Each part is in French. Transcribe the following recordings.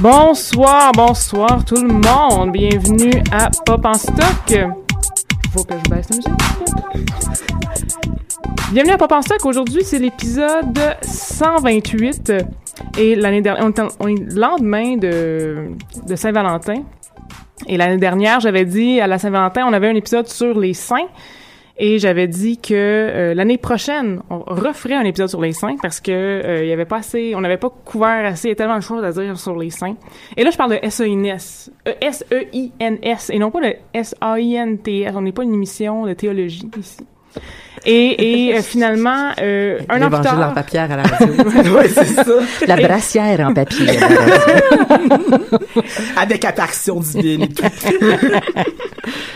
Bonsoir, bonsoir tout le monde. Bienvenue à Pop en stock. Faut que je baisse la musique. Bienvenue à Pop en stock. Aujourd'hui, c'est l'épisode 128. Et l'année dernière, on est, en- on est le lendemain de, de Saint-Valentin. Et l'année dernière, j'avais dit à la Saint-Valentin, on avait un épisode sur les saints. Et j'avais dit que euh, l'année prochaine, on referait un épisode sur les saints parce que euh, il y avait pas assez, on n'avait pas couvert assez, il y a tellement de choses à dire sur les saints. Et là, je parle de S-E-I-N-S, S-E-I-N-S, et non pas de S-A-I-N-T-S. On n'est pas une émission de théologie ici. Et, et euh, finalement, euh, un an plus tard, en papier à la radio. oui, c'est ça. La brassière en papier. Avec apparition divine et tout.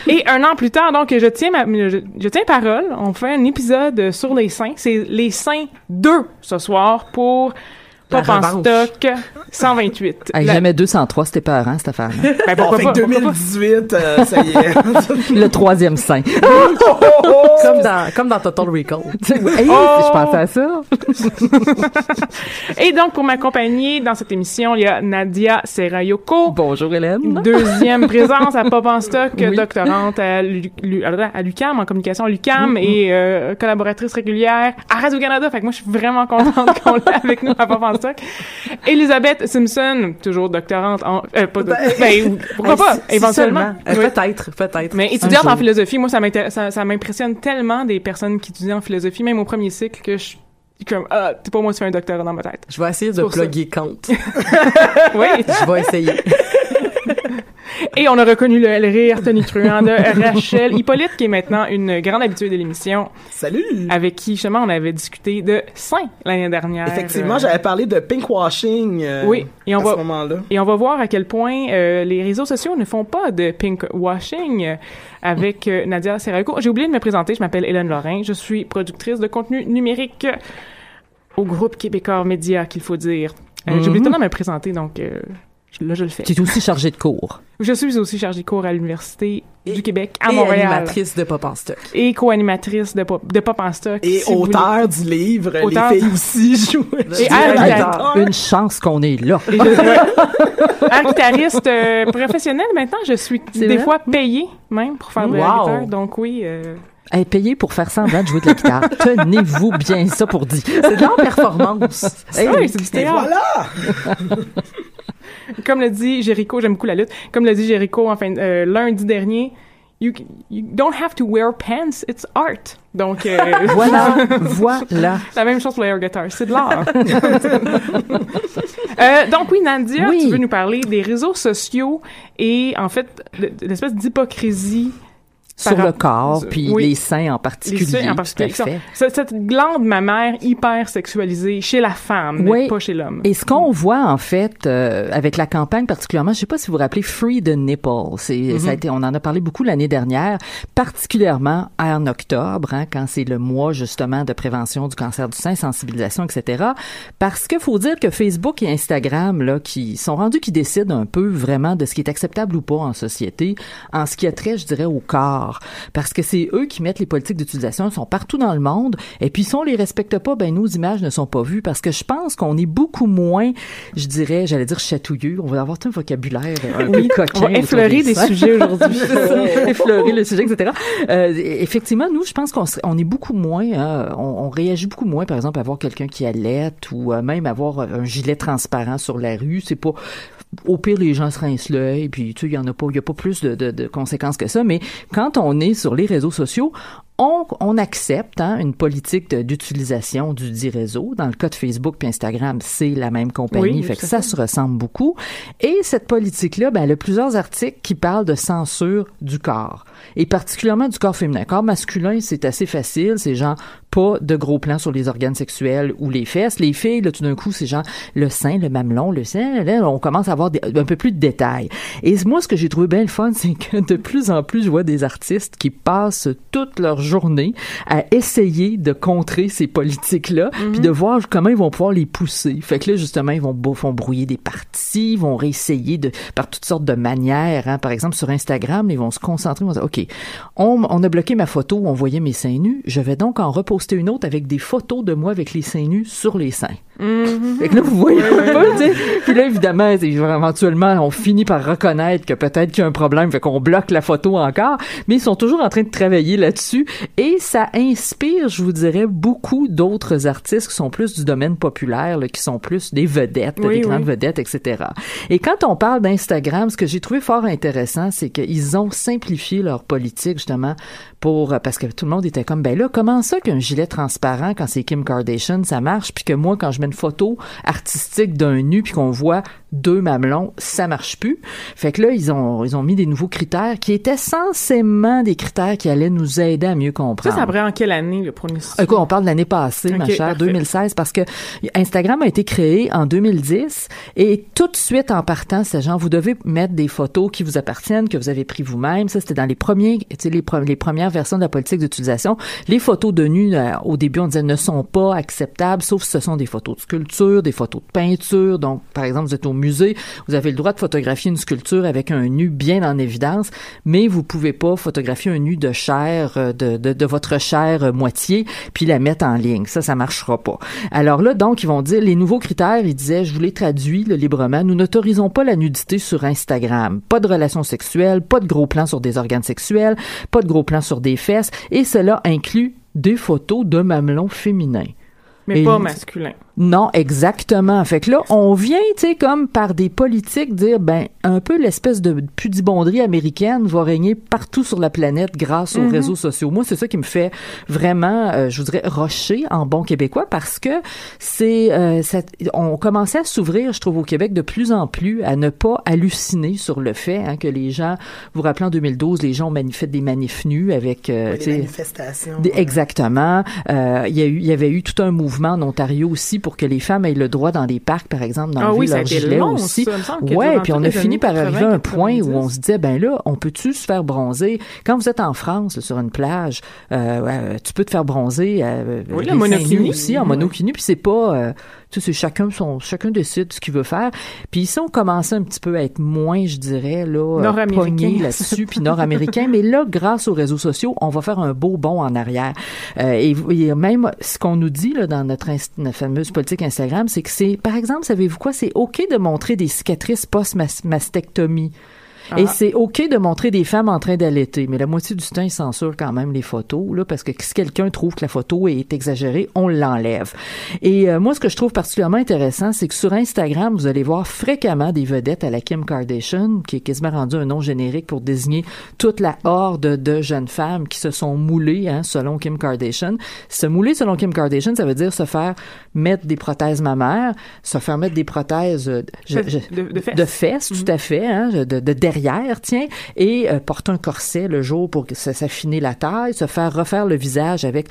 Et un an plus tard, donc, je tiens ma, je, je tiens parole. On fait un épisode sur les saints. C'est les saints 2 ce soir pour Pop en stock 128. Hey, La- Jamais 203, c'était peur, hein, cette. Ben, pourquoi pas, pourquoi pas? 2018, euh, ça y est. Le troisième sein. comme, dans, comme dans Total Recall. Hey, Oh! Je pensais à ça. Et donc, pour m'accompagner dans cette émission, il y a Nadia Serayoko. Bonjour, Hélène. Deuxième présence à Pop en stock, Oui. doctorante à, Lu- Lu- à l'UCAM, en communication à l'UCAM, Mm-hmm. et euh, collaboratrice régulière à Radio-Canada. Fait que moi, je suis vraiment contente qu'on l'ait avec nous à Pop en stock. Elisabeth Simpson, toujours doctorante en... Euh, pas doc- ben, pourquoi pas, éventuellement. Oui. Euh, Peut-être, peut-être. Mais étudiante en philosophie, moi, ça m'inté- ça, ça m'impressionne tellement des personnes qui étudient en philosophie, même au premier cycle, que je comme, ah, c'est pas moi qui fais un doctorat dans ma tête. Je vais essayer de plugger Kant. Oui. Je vais essayer. Et on a reconnu le, rire tonitruant de Rachel Hippolyte, qui est maintenant une grande habituée de l'émission, Salut! avec qui, justement, on avait discuté de Saint l'année dernière. Effectivement, Euh, j'avais parlé de pinkwashing euh, Oui, et on à va- ce moment-là. Et on va voir à quel point euh, les réseaux sociaux ne font pas de pink washing euh, avec euh, Nadia Serraco. J'ai oublié de me présenter, je m'appelle Hélène Lorrain, je suis productrice de contenu numérique au groupe Québécois Média, qu'il faut dire. Euh, J'ai oublié de me présenter, donc euh, là je le fais. Tu es aussi chargée de cours. Je suis aussi chargée de cours à l'Université du Québec à Et Montréal. animatrice de Pop en stock. Et co-animatrice de Pop, de Pop en stock. Et si auteur du livre, Auteur. les filles aussi jouent. Et guitar- Une chance qu'on est là. Et je- ouais. Air guitariste euh, professionnel maintenant, je suis des vrai? fois payée même pour faire de la Wow. guitare. Donc oui, euh, Hey, payé pour faire semblant de jouer de la guitare. Tenez-vous bien ça pour dire. C'est de la performance. Hey, oui, c'est du théâtre. voilà! Comme le dit Jericho, j'aime beaucoup la lutte. Comme le dit Jericho, enfin euh, lundi dernier, you, you don't have to wear pants, it's art. Donc euh, Voilà, voilà. La même chose pour l'air guitar, c'est de l'art. Euh, donc oui, Nadia, Oui. tu veux nous parler des réseaux sociaux et en fait l'espèce d'hypocrisie Sur par le corps, puis Oui. les seins en particulier. Les seins en tout particulier. à fait. Cette, cette glande mammaire hyper sexualisée chez la femme, mais pas chez l'homme. Et ce qu'on voit en fait euh, avec la campagne particulièrement, je sais pas si vous vous rappelez Free the Nipple, c'est Mm-hmm. ça a été, on en a parlé beaucoup l'année dernière, particulièrement en octobre, hein, quand c'est le mois justement de prévention du cancer du sein, sensibilisation, etc. Parce que faut dire que Facebook et Instagram là, qui sont rendus qui décident un peu vraiment de ce qui est acceptable ou pas en société, en ce qui a trait, je dirais, au corps, parce que c'est eux qui mettent les politiques d'utilisation, ils sont partout dans le monde, et puis si on les respecte pas, ben nos images ne sont pas vues, parce que je pense qu'on est beaucoup moins, je dirais, j'allais dire chatouilleux, on va avoir tout un vocabulaire un Oui, peu coquin. on va effleurer des sujets aujourd'hui. Effleurer le sujet, etc. Euh, effectivement, nous, je pense qu'on on est beaucoup moins, hein, on, on réagit beaucoup moins, par exemple, à voir quelqu'un qui allait ou euh, même avoir un gilet transparent sur la rue. C'est pas, au pire, les gens se rincent l'œil, puis tu sais, il y en a pas, il y a pas plus de, de, de conséquences que ça. Mais quand on est sur les réseaux sociaux, on, on accepte hein, une politique d'utilisation du dit réseau. Dans le cas de Facebook puis Instagram, c'est la même compagnie, Oui, fait que ça fait. se ressemble beaucoup. Et cette politique-là, ben, elle a plusieurs articles qui parlent de censure du corps, et particulièrement du corps féminin. Corps masculin, c'est assez facile, c'est genre pas de gros plans sur les organes sexuels ou les fesses. Les filles, là, tout d'un coup, c'est genre le sein, le mamelon, le sein. Là, on commence à avoir des- un peu plus de détails. Et moi, ce que j'ai trouvé bien le fun, c'est que de plus en plus, je vois des artistes qui passent toute leur journée à essayer de contrer ces politiques-là, puis de voir comment ils vont pouvoir les pousser. Fait que là, justement, ils vont, vont brouiller des parties, ils vont réessayer de, par toutes sortes de manières. Hein. Par exemple, sur Instagram, ils vont se concentrer, ils vont dire, OK, on, on a bloqué ma photo où on voyait mes seins nus, je vais donc en reposter une autre avec des photos de moi avec les seins nus sur les seins. Fait que là, vous voyez un peu, tu sais. Puis là, évidemment, éventuellement, on finit par reconnaître que peut-être qu'il y a un problème, fait qu'on bloque la photo encore, mais ils sont toujours en train de travailler là-dessus. Et ça inspire, je vous dirais, beaucoup d'autres artistes qui sont plus du domaine populaire, là, qui sont plus des vedettes, Oui, des grandes oui. vedettes, etc. Et quand on parle d'Instagram, ce que j'ai trouvé fort intéressant, c'est qu'ils ont simplifié leur politique, justement, pour, parce que tout le monde était comme, ben là, comment ça qu'un gilet transparent, quand c'est Kim Kardashian, ça marche, puis que moi, quand je mets photo artistique d'un nu, puis qu'on voit deux mamelons, ça marche plus. Fait que là, ils ont, ils ont mis des nouveaux critères qui étaient censément des critères qui allaient nous aider à mieux Ça, comprendre. c'est après en quelle année, le premier Écoute, on parle de l'année passée, ma chère, parfait. 2016, parce que Instagram a été créé en 2010 et tout de suite en partant, c'est genre, vous devez mettre des photos qui vous appartiennent, que vous avez pris vous-même. Ça, c'était dans les premiers, tu sais, les, les premières versions de la politique d'utilisation. Les photos de nu, euh, au début, on disait ne sont pas acceptables, sauf si ce sont des photos de sculpture, des photos de peinture. Donc, par exemple, vous êtes au musée, vous avez le droit de photographier une sculpture avec un nu bien en évidence, mais vous pouvez pas photographier un nu de chair, euh, de, de, de votre chair euh, moitié, puis la mettre en ligne. Ça, ça marchera pas. Alors là, donc, ils vont dire, les nouveaux critères, ils disaient, je vous les traduis là, librement, nous n'autorisons pas la nudité sur Instagram. Pas de relations sexuelles, pas de gros plans sur des organes sexuels, pas de gros plans sur des fesses, et cela inclut des photos de mamelons féminins. Mais Et pas il- masculin. Non, exactement. Fait que là, on vient, tu sais, comme par des politiques dire, ben, un peu l'espèce de pudibonderie américaine va régner partout sur la planète grâce aux Mhm. réseaux sociaux. Moi, c'est ça qui me fait vraiment, euh, je voudrais, rocher en bon québécois parce que c'est, euh, on commençait à s'ouvrir, je trouve, au Québec de plus en plus à ne pas halluciner sur le fait hein, que les gens, vous vous rappelez en 2012, les gens ont mani- fait des manifs nus avec, euh, Oui, sais, manifestations. des- exactement. Euh, Il y a eu, il y avait eu tout un mouvement en Ontario aussi pour que les femmes aient le droit dans les parcs, par exemple, Ah d'enlever oui, ça a leur gilet long, aussi. ça, ouais, puis on a fini par arriver à un 80, point où on 90. se disait, ben là, on peut-tu se faire bronzer? Quand vous êtes en France là, sur une plage, euh, euh, tu peux te faire bronzer. Euh, Oui, les la monokini. aussi en Oui. monokini, puis c'est pas, euh, tu sais, c'est chacun son, chacun décide ce qu'il veut faire. Puis ici, on commençait un petit peu à être moins, je dirais là, euh, Nord-américain. là-dessus, puis nord-américain. mais là, grâce aux réseaux sociaux, on va faire un beau bond en arrière. Euh, et, et même ce qu'on nous dit là, dans notre, fameuse politique Instagram, c'est que c'est, par exemple, savez-vous quoi, c'est OK de montrer des cicatrices post-mastectomie. Ah. c'est OK de montrer des femmes en train d'allaiter, mais la moitié du temps, ils censurent quand même les photos, là, parce que si quelqu'un trouve que la photo est exagérée, on l'enlève. Et euh, moi, ce que je trouve particulièrement intéressant, c'est que sur Instagram, vous allez voir fréquemment des vedettes à la Kim Kardashian, qui est quasiment rendu un nom générique pour désigner toute la horde de jeunes femmes qui se sont moulées, hein, selon Kim Kardashian. Se mouler selon Kim Kardashian, ça veut dire se faire mettre des prothèses mammaires, se faire mettre des prothèses euh, je- je- De, de fesses. de fesses, tout à fait, hein, de, de derrière, tiens, et euh, porter un corset le jour pour s'affiner la taille, se faire refaire le visage avec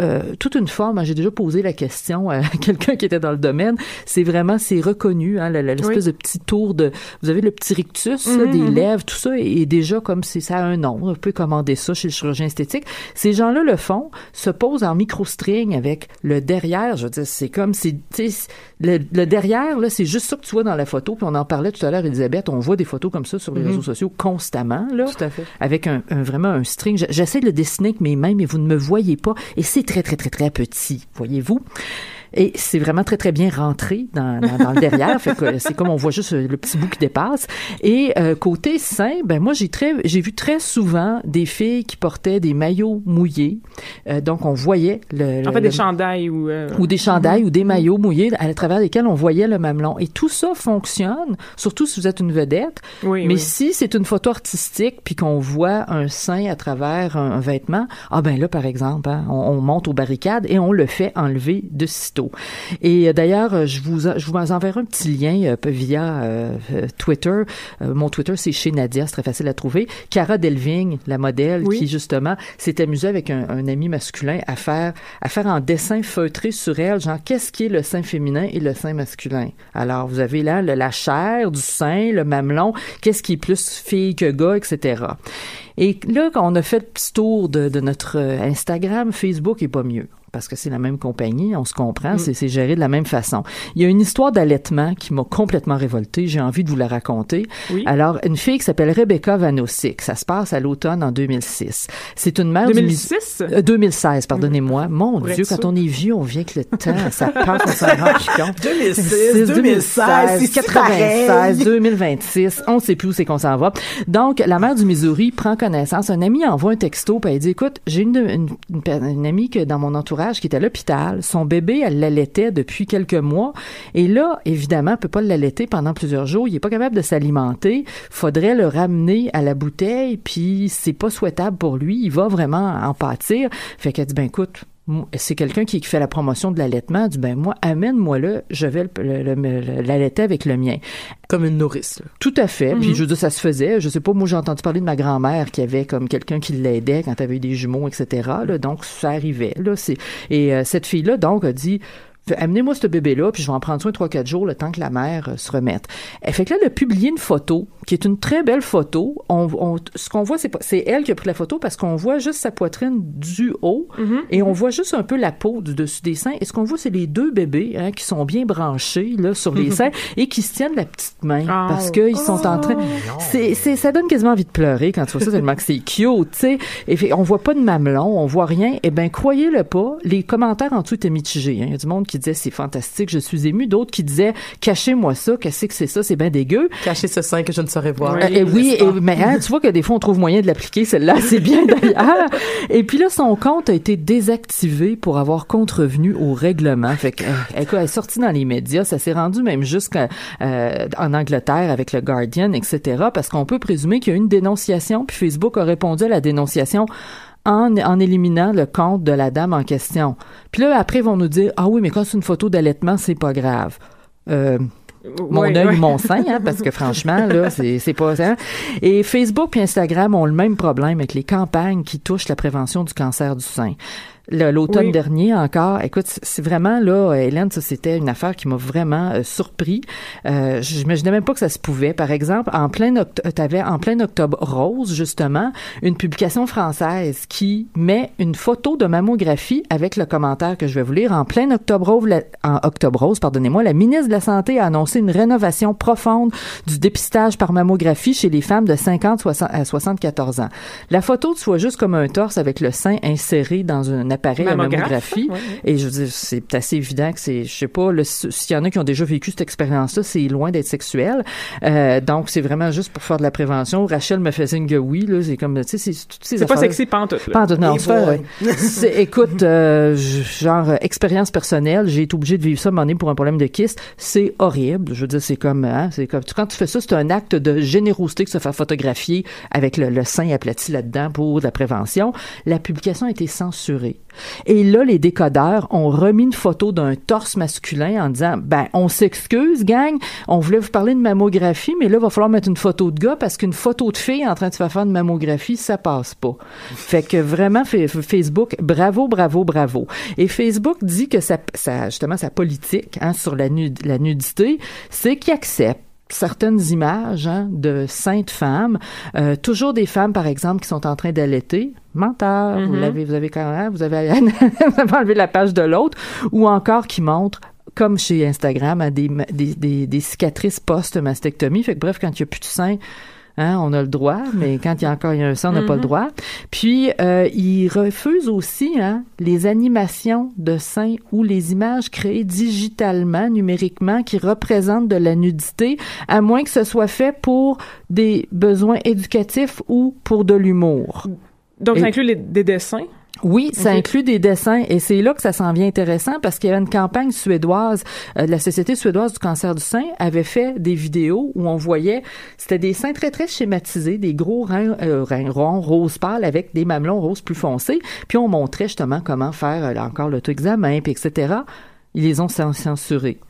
euh, toute une forme. hein. J'ai déjà posé la question à quelqu'un qui était dans le domaine. C'est vraiment, c'est reconnu, hein, l'espèce Oui. de petit tour de, vous avez le petit rictus là, des mhm. lèvres, tout ça est, est déjà comme si ça a un nom. On peut commander ça chez le chirurgien esthétique. Ces gens-là le font, se posent en micro-string avec le derrière. Je veux dire, c'est comme, c'est, le, le derrière, là, c'est juste ça que tu vois dans la photo. Puis on en parlait tout à l'heure, Elisabeth. On voit des photos comme ça sur les Mhm. réseaux sociaux constamment, là. Tout à fait. Avec un, un- vraiment un string. J'essaie de le dessiner avec mes mains, mais vous ne me voyez pas. Et c'est très, très, très, très petit. Voyez-vous? Et c'est vraiment très, très bien rentré dans, dans, dans le derrière. fait que c'est comme on voit juste le petit bout qui dépasse. Et euh, côté sein, ben moi, j'ai très, j'ai vu très souvent des filles qui portaient des maillots mouillés. Euh, donc, on voyait le... En fait, le- des chandails ou... euh, ou des chandails ou des maillots mouillés à travers lesquels on voyait le mamelon. Et tout ça fonctionne, surtout si vous êtes une vedette. Oui, Mais oui. si c'est une photo artistique puis qu'on voit un sein à travers un, un vêtement, ah ben là par exemple, hein, on, on monte aux barricades et on le fait enlever de sitôt. Et euh, d'ailleurs, euh, je vous je vous enverrai un petit lien euh, via euh, Twitter. Mon Twitter c'est chez Nadia, c'est très facile à trouver. Cara Delving, la modèle, Oui. qui justement s'est amusée avec un, un ami masculin à faire à faire en dessin feutré sur elle, genre qu'est-ce qui est le sein féminin et le sein masculin? Alors vous avez là le- la chair du sein, le mamelon, qu'est-ce qui est plus fille que gars, etc. Et là, quand on a fait le petit tour de, de notre Instagram, Facebook est pas mieux. Parce que c'est la même compagnie, on se comprend, c'est c'est géré de la même façon. Il y a une histoire d'allaitement qui m'a complètement révoltée. J'ai envie de vous la raconter. Oui. Alors, une fille qui s'appelle Rebecca Vanosik. Ça se passe à l'automne en 2006. C'est une mère du 2006? euh, 2016, pardonnez-moi. Mon Pour Dieu, quand sûr. on est vieux, on vient que le temps, ça passe, on s'en rend plus compte. 2006, 2016, c'est 96, pareil. 2026, on ne sait plus où c'est qu'on s'en va. Donc, la mère du Missouri prend connaissance. Un ami envoie un texto, puis elle dit, écoute, j'ai une, une, une, per- une amie que dans mon entourage qui est à l'hôpital. Son bébé, elle l'allaitait depuis quelques mois. Et là, évidemment, elle peut pas l'allaiter pendant plusieurs jours. Il est pas capable de s'alimenter. Faudrait le ramener à la bouteille, puis c'est pas souhaitable pour lui. Il va vraiment en pâtir. Fait qu'elle dit, ben écoute, c'est quelqu'un qui fait la promotion de l'allaitement. Dit, ben moi, amène-moi là, je vais le- le- le- l'allaiter avec le mien. Comme une nourrice. là. Tout à fait. Puis je veux dire, ça se faisait. Je sais pas, moi j'ai entendu parler de ma grand-mère qui avait comme quelqu'un qui l'aidait quand elle avait eu des jumeaux, etc. Là, donc ça arrivait. Là, c'est et euh, cette fille-là donc a dit. Amenez-moi ce bébé-là, puis je vais en prendre soin trois, quatre jours, le temps que la mère euh, se remette. Elle fait que là, elle a publié une photo, qui est une très belle photo. On, on- ce qu'on voit, c'est pas- c'est elle qui a pris la photo parce qu'on voit juste sa poitrine du haut et on voit juste un peu la peau du dessus des seins. Et ce qu'on voit, c'est les deux bébés hein, qui sont bien branchés là sur les seins et qui se tiennent la petite main Ah. parce qu'ils sont en train. C'est, c'est, ça donne quasiment envie de pleurer quand tu vois ça tellement que c'est cute, tu sais. Et fait, on voit pas de mamelon, on voit rien. Eh ben, croyez-le pas, les commentaires en dessous étaient mitigés. hein. Il y a du monde qui disait c'est fantastique, je suis ému. D'autres qui disaient cachez-moi ça, qu'est-ce que c'est ça, c'est bien dégueu. Cacher ce sein que je ne saurais voir. Euh, et oui, et- mais hein, tu vois que des fois on trouve moyen de l'appliquer celle-là, c'est bien d'ailleurs. Et puis là, son compte a été désactivé pour avoir contrevenu au règlement. Fait que, euh, écoute, elle est sortie dans les médias, ça s'est rendu même jusqu'en euh, en Angleterre avec le Guardian, etc. Parce qu'on peut présumer qu'il y a eu une dénonciation, puis Facebook a répondu à la dénonciation. En, en éliminant le compte de la dame en question. Puis là, après, ils vont nous dire, ah oui, mais quand c'est une photo d'allaitement, c'est pas grave. Euh, mon œil ou mon sein, hein, parce que franchement, là, c'est c'est pas ça. Et Facebook et Instagram ont le même problème avec les campagnes qui touchent la prévention du cancer du sein. L'automne Oui. dernier encore, écoute, c'est vraiment là, Hélène, ça c'était une affaire qui m'a vraiment euh, surpris. Euh, J'imaginais même pas que ça se pouvait. Par exemple, en plein octobre, t'avais en plein octobre rose justement une publication française qui met une photo de mammographie avec le commentaire que je vais vous lire. En plein octobre rose, la- en octobre rose, pardonnez-moi, la ministre de la santé a annoncé une rénovation profonde du dépistage par mammographie chez les femmes de 50 60 à 74 ans. La photo, tu vois juste comme un torse avec le sein inséré dans un appareil à mammographie. ouais, ouais. Et je veux dire, c'est assez évident que c'est, je sais pas, s'il y en a qui ont déjà vécu cette expérience-là, c'est loin d'être sexuel. Euh, donc, c'est vraiment juste pour faire de la prévention. Rachel me fait signe que oui, là. C'est comme, tu sais, c'est toutes ces C'est pas sexy pantoute, là. Pantoute, non, boy. c'est- écoute, euh, genre, euh, expérience personnelle, j'ai été obligée de vivre ça à un moment donné pour un problème de kyste. C'est horrible. Je veux dire, c'est comme, hein, c'est comme, quand tu fais ça, c'est un acte de générosité que se faire photographier avec le, le sein aplati là-dedans pour de la prévention. La publication a été censurée. Et là, les décodeurs ont remis une photo d'un torse masculin en disant, ben, on s'excuse, gang, on voulait vous parler de mammographie, mais là, il va falloir mettre une photo de gars parce qu'une photo de fille en train de se faire faire une mammographie, ça passe pas. Fait que vraiment, Fa- Facebook, bravo, bravo, bravo. Et Facebook dit que sa, sa- justement, sa politique hein, sur la nudité, c'est qu'il accepte certaines images hein, de saintes femmes, euh, toujours des femmes par exemple qui sont en train d'allaiter, menteur, vous Mhm. l'avez, vous avez quand même, vous avez, vous avez enlevé la page de l'autre, ou encore qui montrent comme chez Instagram, hein, des, des, des cicatrices post-mastectomie. Fait que bref, quand il n'y a plus de sein, Hein, on a le droit, mais quand il y a encore il y a un sang, on n'a pas le Mhm. droit. Puis, euh, il refuse aussi hein, les animations de seins ou les images créées digitalement, numériquement, qui représentent de la nudité, à moins que ce soit fait pour des besoins éducatifs ou pour de l'humour. Donc, Et- ça inclut les- des dessins? Oui, ça inclut des dessins et c'est là que ça s'en vient intéressant parce qu'il y avait une campagne suédoise, euh, de la Société suédoise du cancer du sein avait fait des vidéos où on voyait, c'était des seins très très schématisés, des gros reins, euh, reins ronds rose pâle avec des mamelons roses plus foncés, puis on montrait justement comment faire euh, encore l'auto-examen, puis etc. Ils les ont cen- censurés.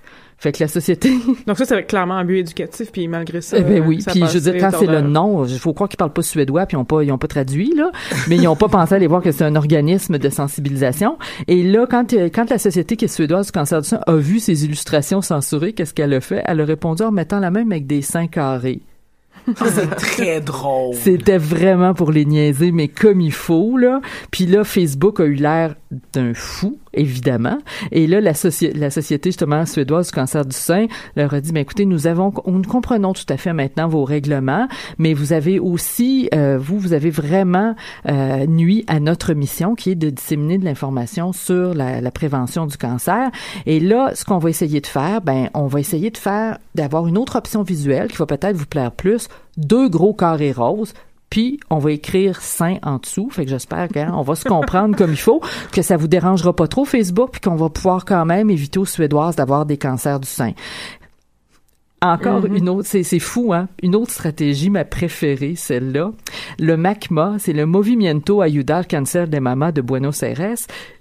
Fait que la société Donc, ça, c'est clairement un but éducatif, puis malgré ça. eh ben oui, ça puis je veux dire quand c'est le nom, il faut croire qu'ils parlent pas suédois puis ils ont pas ils ont pas traduit là, mais ils ont pas pensé aller voir que c'est un organisme de sensibilisation et là quand euh, quand la société qui est suédoise du cancer du sein a vu ces illustrations censurées, qu'est-ce qu'elle a fait? Elle a répondu en mettant la même avec des seins carrés. c'est très drôle. C'était vraiment pour les niaiser, mais comme il faut, là. Puis là, Facebook a eu l'air d'un fou, évidemment. Et là, la, soci- la société, justement, suédoise du cancer du sein leur a dit, ben, écoutez, nous avons, nous comprenons tout à fait maintenant vos règlements, mais vous avez aussi, euh, vous, vous avez vraiment euh, nuit à notre mission, qui est de disséminer de l'information sur la, la prévention du cancer. Et là, ce qu'on va essayer de faire, ben, on va essayer de faire, d'avoir une autre option visuelle qui va peut-être vous plaire plus, deux gros carrés roses, puis on va écrire sain en dessous. Fait que j'espère qu'on va se comprendre comme il faut, que ça vous dérangera pas trop Facebook, puis qu'on va pouvoir quand même éviter aux Suédoises d'avoir des cancers du sein. Encore Mhm. une autre, c'est, c'est fou, hein? Une autre stratégie, ma préférée, celle-là. Le MACMA, c'est le Movimiento Ayudar al Cáncer de Mama de Buenos Aires.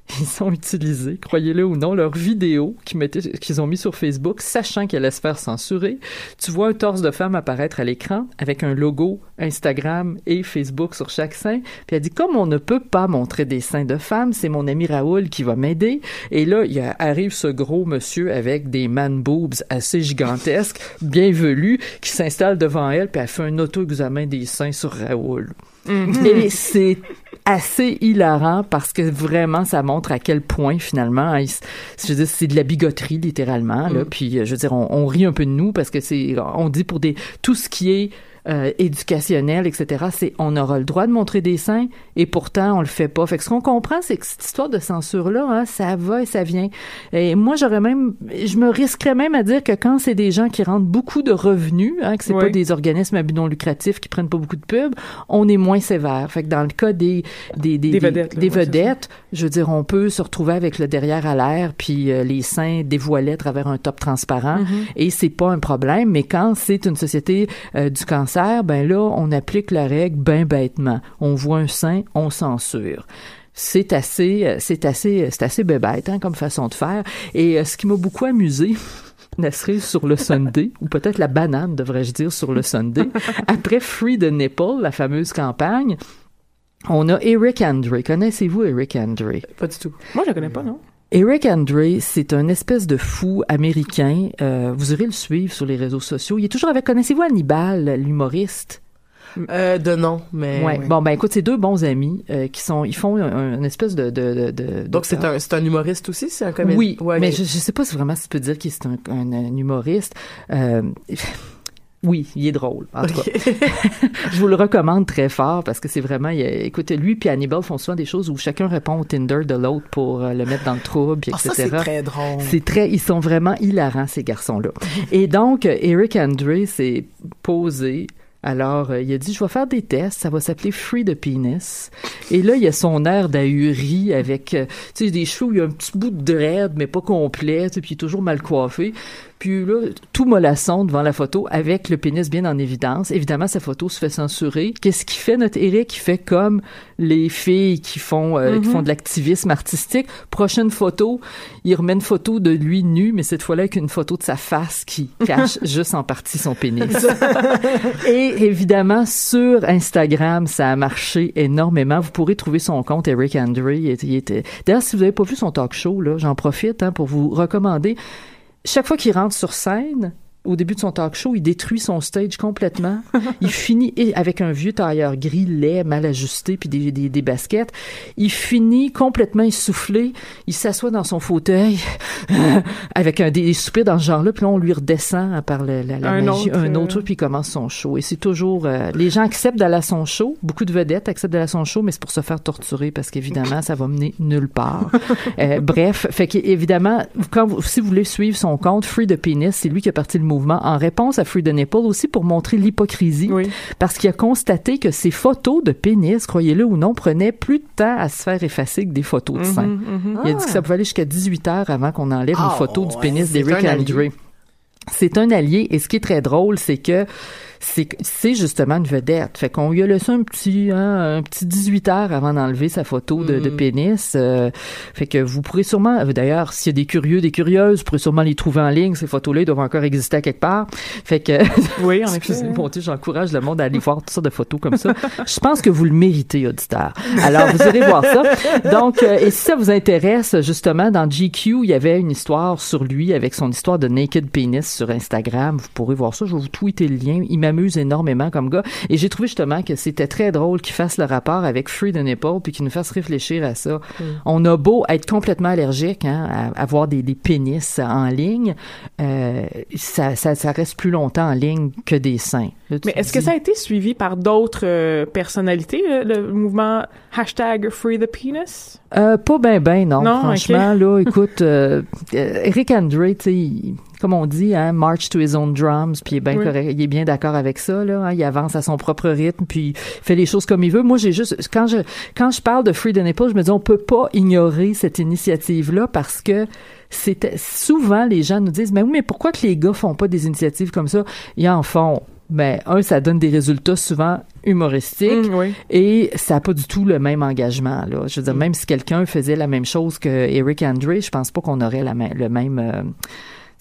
Ils ont utilisé, croyez-le ou non, leur vidéo qu'ils, ont mis sur Facebook, sachant qu'elle allait se faire censurer. Tu vois un torse de femme apparaître à l'écran avec un logo Instagram et Facebook sur chaque sein. Puis elle dit, comme on ne peut pas montrer des seins de femmes, c'est mon ami Raoul qui va m'aider. Et là, il arrive ce gros monsieur avec des man boobs assez gigantesques, bien velus, qui s'installe devant elle, puis elle fait un auto-examen des seins sur Raoul. Mhm. Et c'est assez hilarant parce que vraiment ça montre à quel point finalement hein, je veux c'est de la bigoterie littéralement là Mm. puis euh, je veux dire on, on rit un peu de nous parce que c'est on dit pour des tout ce qui est euh, éducationnel, etc. C'est on aura le droit de montrer des seins et pourtant on le fait pas. Fait que ce qu'on comprend, c'est que cette histoire de censure là, hein, ça va et ça vient. Et moi j'aurais même, je me risquerais même à dire que quand c'est des gens qui rendent beaucoup de revenus, hein, que c'est pas Oui. des organismes à but non lucratif qui prennent pas beaucoup de pubs, on est moins sévère. Fait que dans le cas des des des, Des vedettes, là, des ouais, c'est vedettes, je veux dire, on peut se retrouver avec le derrière à l'air puis euh, les seins dévoilés à travers un top transparent Mhm. et c'est pas un problème. Mais quand c'est une société euh, du cancer, ben là, on applique la règle ben bêtement. On voit un sein, on censure. C'est assez, euh, c'est assez, c'est assez bébête hein, comme façon de faire. Et euh, ce qui m'a beaucoup amusé. La cerise sur le Sunday, ou peut-être la banane, devrais-je dire, sur le Sunday. Après Free the Nipple, la fameuse campagne, on a Eric Andre. Connaissez-vous Eric Andre? Pas du tout. Moi, je le connais pas, non? Eric Andre, c'est un espèce de fou américain. Euh, vous irez le suivre sur les réseaux sociaux. Il est toujours avec, connaissez-vous Hannibal, l'humoriste? Euh, de nom, mais. Ouais. Bon, ben écoute, c'est deux bons amis euh, qui sont, ils font un, une espèce de, de, de, de- Donc, c'est un, c'est un humoriste aussi, c'est un comédien? Oui, Ouais, mais je, je sais pas si vraiment si tu peux dire qu'il est un, un, un humoriste. Euh, Oui, il est drôle. En tout cas, je vous le recommande très fort parce que c'est vraiment. Il, écoutez, lui puis Hannibal font souvent des choses où chacun répond au Tinder de l'autre pour euh, le mettre dans le trouble, puis Ah, etc. ça, c'est très drôle. C'est très, ils sont vraiment hilarants ces garçons-là. Et donc, Eric Andre s'est posé. Alors, euh, il a dit, je vais faire des tests, ça va s'appeler Free the Penis. Et là, il y a son air d'ahuri avec, euh, tu sais, des cheveux, où il y a un petit bout de dread, mais pas complet, puis il est toujours mal coiffé. Puis là, tout mollasson devant la photo avec le pénis bien en évidence. Évidemment, sa photo se fait censurer. Qu'est-ce qu'il fait, notre Eric? Il fait comme les filles qui font, euh, qui Mhm. font de l'activisme artistique. Prochaine photo, il remet une photo de lui nu, mais cette fois-là avec une photo de sa face qui cache juste en partie son pénis. Et évidemment, sur Instagram, ça a marché énormément. Vous pourrez trouver son compte, Eric Andre. Il était- il était- D'ailleurs, si vous n'avez pas vu son talk show, là, j'en profite hein, pour vous recommander. Chaque fois qu'il rentre sur scène, au début de son talk show, il détruit son stage complètement. il finit avec un vieux tailleur gris, laid, mal ajusté, puis des, des, des baskets. Il finit complètement essoufflé. Il s'assoit dans son fauteuil avec un des soupirs dans ce genre-là, puis là, on lui redescend par le- la, la Un magie, autre, un euh, autre, puis il commence son show. Et c'est toujours... euh, les gens acceptent d'aller à son show. Beaucoup de vedettes acceptent d'aller à son show, mais c'est pour se faire torturer parce qu'évidemment, ça va mener nulle part. Euh, bref, fait qu'évidemment, quand vous, si vous voulez suivre son compte, Free the Penis, c'est lui qui a parti le mouvement en réponse à Free the Nipple, aussi pour montrer l'hypocrisie. Parce qu'il a constaté que ses photos de pénis, croyez-le ou non, prenaient plus de temps à se faire effacer que des photos de Mhm, seins. mhm. Il a dit que ça pouvait aller jusqu'à 18 heures avant qu'on enlève Ah, une photo du pénis d'Eric. Andre. C'est un allié et ce qui est très drôle, c'est que c'est c'est justement une vedette. Fait qu'on lui a laissé un petit hein, un petit 18 heures avant d'enlever sa photo de, de Mm. pénis. Euh, fait que vous pourrez sûrement euh, d'ailleurs s'il y a des curieux, des curieuses, vous pourrez sûrement les trouver en ligne. Ces photos-là ils doivent encore exister à quelque part. Fait que Oui, en effet. Tu sais, j'encourage le monde à aller voir toutes sortes de photos comme ça. Je pense que vous le méritez, auditeur. Alors, vous irez voir ça. Donc, euh, et si ça vous intéresse, justement, dans GQ, il y avait une histoire sur lui avec son histoire de naked penis sur Instagram. Vous pourrez voir ça. Je vais vous tweeter le lien. Il m'amuse énormément comme gars. Et j'ai trouvé justement que c'était très drôle qu'il fasse le rapport avec Free the Nipple puis qu'il nous fasse réfléchir à ça. On a beau être complètement allergique hein, à, à voir des, des pénis en ligne, euh, ça, ça, ça reste plus longtemps en ligne que des seins. Là, Mais est-ce que ça a été suivi par d'autres euh, personnalités, le, le mouvement hashtag Free the Penis? Euh, pas ben ben non, Non, franchement là, écoute, Eric Andre, tu sais, comme on dit, hein, march to his own drums, puis il est bien Oui. correct, il est bien d'accord avec ça là, hein, il avance à son propre rythme, puis il fait les choses comme il veut. Moi, j'ai juste quand je quand je parle de Free the Nipple, je me dis on peut pas ignorer cette initiative là parce que c'était souvent les gens nous disent mais oui, mais pourquoi que les gars font pas des initiatives comme ça? Ils en font. Ben, un, ça donne des résultats souvent humoristiques Mm, oui. et ça n'a pas du tout le même engagement. Là. Je veux dire, même si quelqu'un faisait la même chose que Eric Andre, je pense pas qu'on aurait la le même... euh,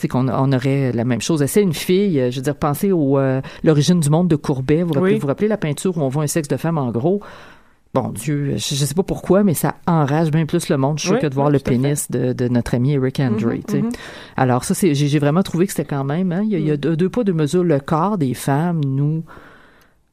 sais, qu'on on aurait la même chose. C'est une fille, euh, je veux dire, pensez au euh, l'origine du monde de Courbet. Vous rappelez, Oui. vous rappelez la peinture où on voit un sexe de femme en gros? Bon Dieu, je, je sais pas pourquoi, mais ça enrage bien plus le monde, je suis Oui, que de voir oui, le pénis de, de notre ami Eric Andre. Mhm, sais. mhm. Alors ça, c'est j'ai vraiment trouvé que c'était quand même, hein, il y a, y a deux, deux pas, deux mesures. Le corps des femmes nous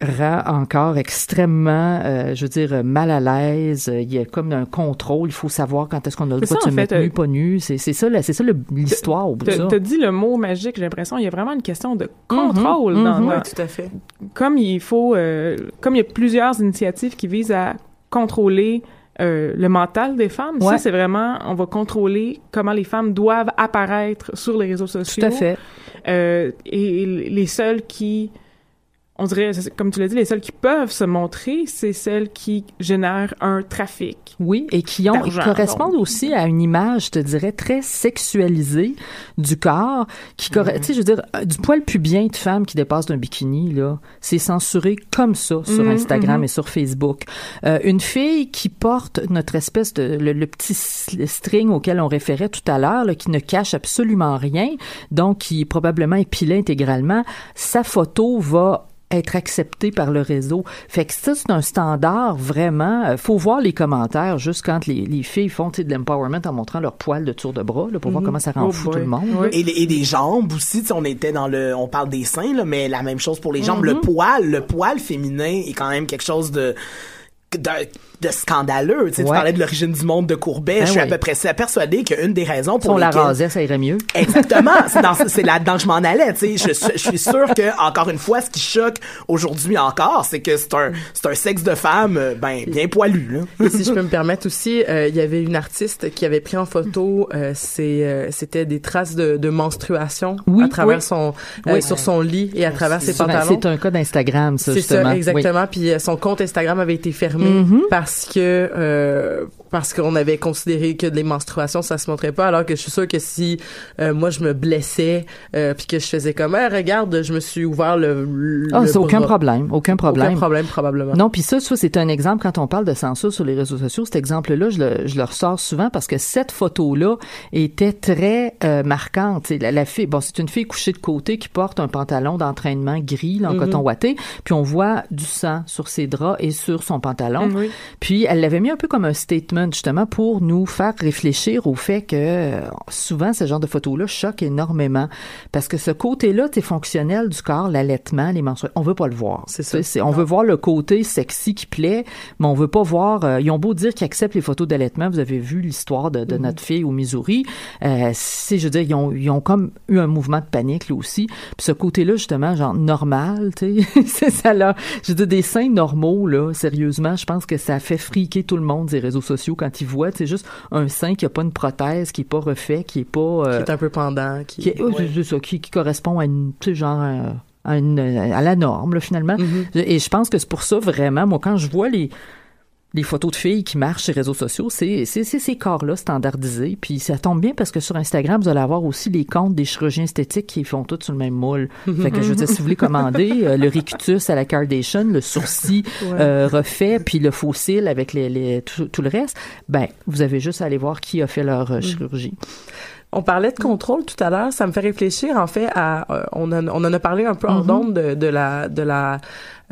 rend encore extrêmement, euh, je veux dire, mal à l'aise. Il y a comme un contrôle. Il faut savoir quand est-ce qu'on a le droit de se mettre fait, nu, pas nu. C'est c'est ça, là, c'est ça l'histoire au bout de ça. t'as dit le mot magique, j'ai l'impression. Il y a vraiment une question de contrôle Mhm, dans, mhm. dans- Oui, tout à fait. comme il faut, euh, comme il y a plusieurs initiatives qui visent à contrôler euh, le mental des femmes, Ouais. ça c'est vraiment, on va contrôler comment les femmes doivent apparaître sur les réseaux sociaux. Tout à fait. Euh, et les seules qui, on dirait, comme tu l'as dit, les seules qui peuvent se montrer, c'est celles qui génèrent un trafic. Oui, et qui ont correspondent donc. aussi à une image, je te dirais, très sexualisée du corps, qui corre- Mhm. tu sais, je veux dire, euh, du poil pubien de femme qui dépasse d'un bikini, là, c'est censuré comme ça sur Mhm, Instagram mhm. et sur Facebook. Euh, une fille qui porte notre espèce de, le, le petit string auquel on référait tout à l'heure, là, qui ne cache absolument rien, donc qui est probablement épilé intégralement, sa photo va être acceptée par le réseau. Fait que ça, c'est un standard vraiment. euh, faut voir les commentaires juste quand les, les filles font tu sais, de l'empowerment en montrant leur poil de tour de bras là, pour voir Mhm. comment ça rend Oh fou boy. tout le monde. Et, les- et des jambes aussi, tu sais, on était dans le, on parle des seins là, mais la même chose pour les jambes. Mhm. Le poil, le poil féminin est quand même quelque chose de de, de scandaleux. Tu, sais, tu parlais de l'origine du monde de Courbet. Ah je suis à peu près persuadé qu'une des raisons Si pour on la rasait, ça irait mieux. Exactement, c'est dans c'est là-dedans que je m'en allais, tu sais, je, je suis sûr que encore une fois ce qui choque aujourd'hui encore, c'est que c'est un c'est un sexe de femme euh, ben bien poilu là. Et si je peux me permettre aussi, euh, il y avait une artiste qui avait pris en photo, euh, c'est, euh, c'était des traces de, de menstruation Oui, à travers oui. son, euh, Oui. sur son lit et à travers ses pantalons. C'est un cas d'Instagram, ça, C'est ça, Oui. exactement. Puis euh, son compte Instagram avait été fermé Mhm. parce que euh, parce qu'on avait considéré que les menstruations ça se montrait pas. Alors que je suis sûre que si euh, moi je me blessais euh, puis que je faisais comme Ah, regarde, je me suis ouvert le. le Ah, c'est aucun problème, aucun problème. Aucun problème probablement. Non, puis ça, ça c'est un exemple quand on parle de censure sur les réseaux sociaux. Cet exemple-là, je le, je le ressors souvent parce que cette photo-là était très euh, marquante. La, la fille, bon, c'est une fille couchée de côté qui porte un pantalon d'entraînement gris, là, en Mhm. coton ouaté, puis on voit du sang sur ses draps et sur son pantalon. Mm, oui. Puis elle l'avait mis un peu comme un statement justement pour nous faire réfléchir au fait que souvent ce genre de photos-là choquent énormément parce que ce côté-là, c'est fonctionnel du corps, l'allaitement, les menstruations, on veut pas le voir. C'est ça. On veut voir le côté sexy qui plaît, mais on veut pas voir. euh, ils ont beau dire qu'ils acceptent les photos d'allaitement. Vous avez vu l'histoire de, de Mhm. notre fille au Missouri. Euh, c'est, je veux dire, ils ont, ils ont comme eu un mouvement de panique là aussi. Puis ce côté-là justement, genre normal, tu sais, c'est ça là. Je veux dire des seins normaux là. Sérieusement, je pense que ça fait friquer tout le monde des réseaux sociaux quand ils voient, c'est juste un sein qui a pas une prothèse, qui est pas refait, qui est pas. euh, Qui est un peu pendant. Qui, qui, ça, qui correspond à une, genre, euh, à, une- à la norme, là, finalement. Mm-hmm. Et je pense que c'est pour ça, vraiment, moi, quand je vois les, les photos de filles qui marchent sur les réseaux sociaux, c'est c'est- c'est ces corps-là standardisés. Puis ça tombe bien parce que sur Instagram, vous allez avoir aussi les comptes des chirurgiens esthétiques qui font tous sur le même moule. fait que je veux dire, si vous voulez commander euh, le rictus à la Kardashian, le sourcil Ouais. euh, refait, puis le cil avec les, les- tout, tout le reste, ben vous avez juste à aller voir qui a fait leur euh, chirurgie. On parlait de contrôle tout à l'heure, ça me fait réfléchir en fait à euh, on, en, on en a parlé un peu en Mhm. de, de la de la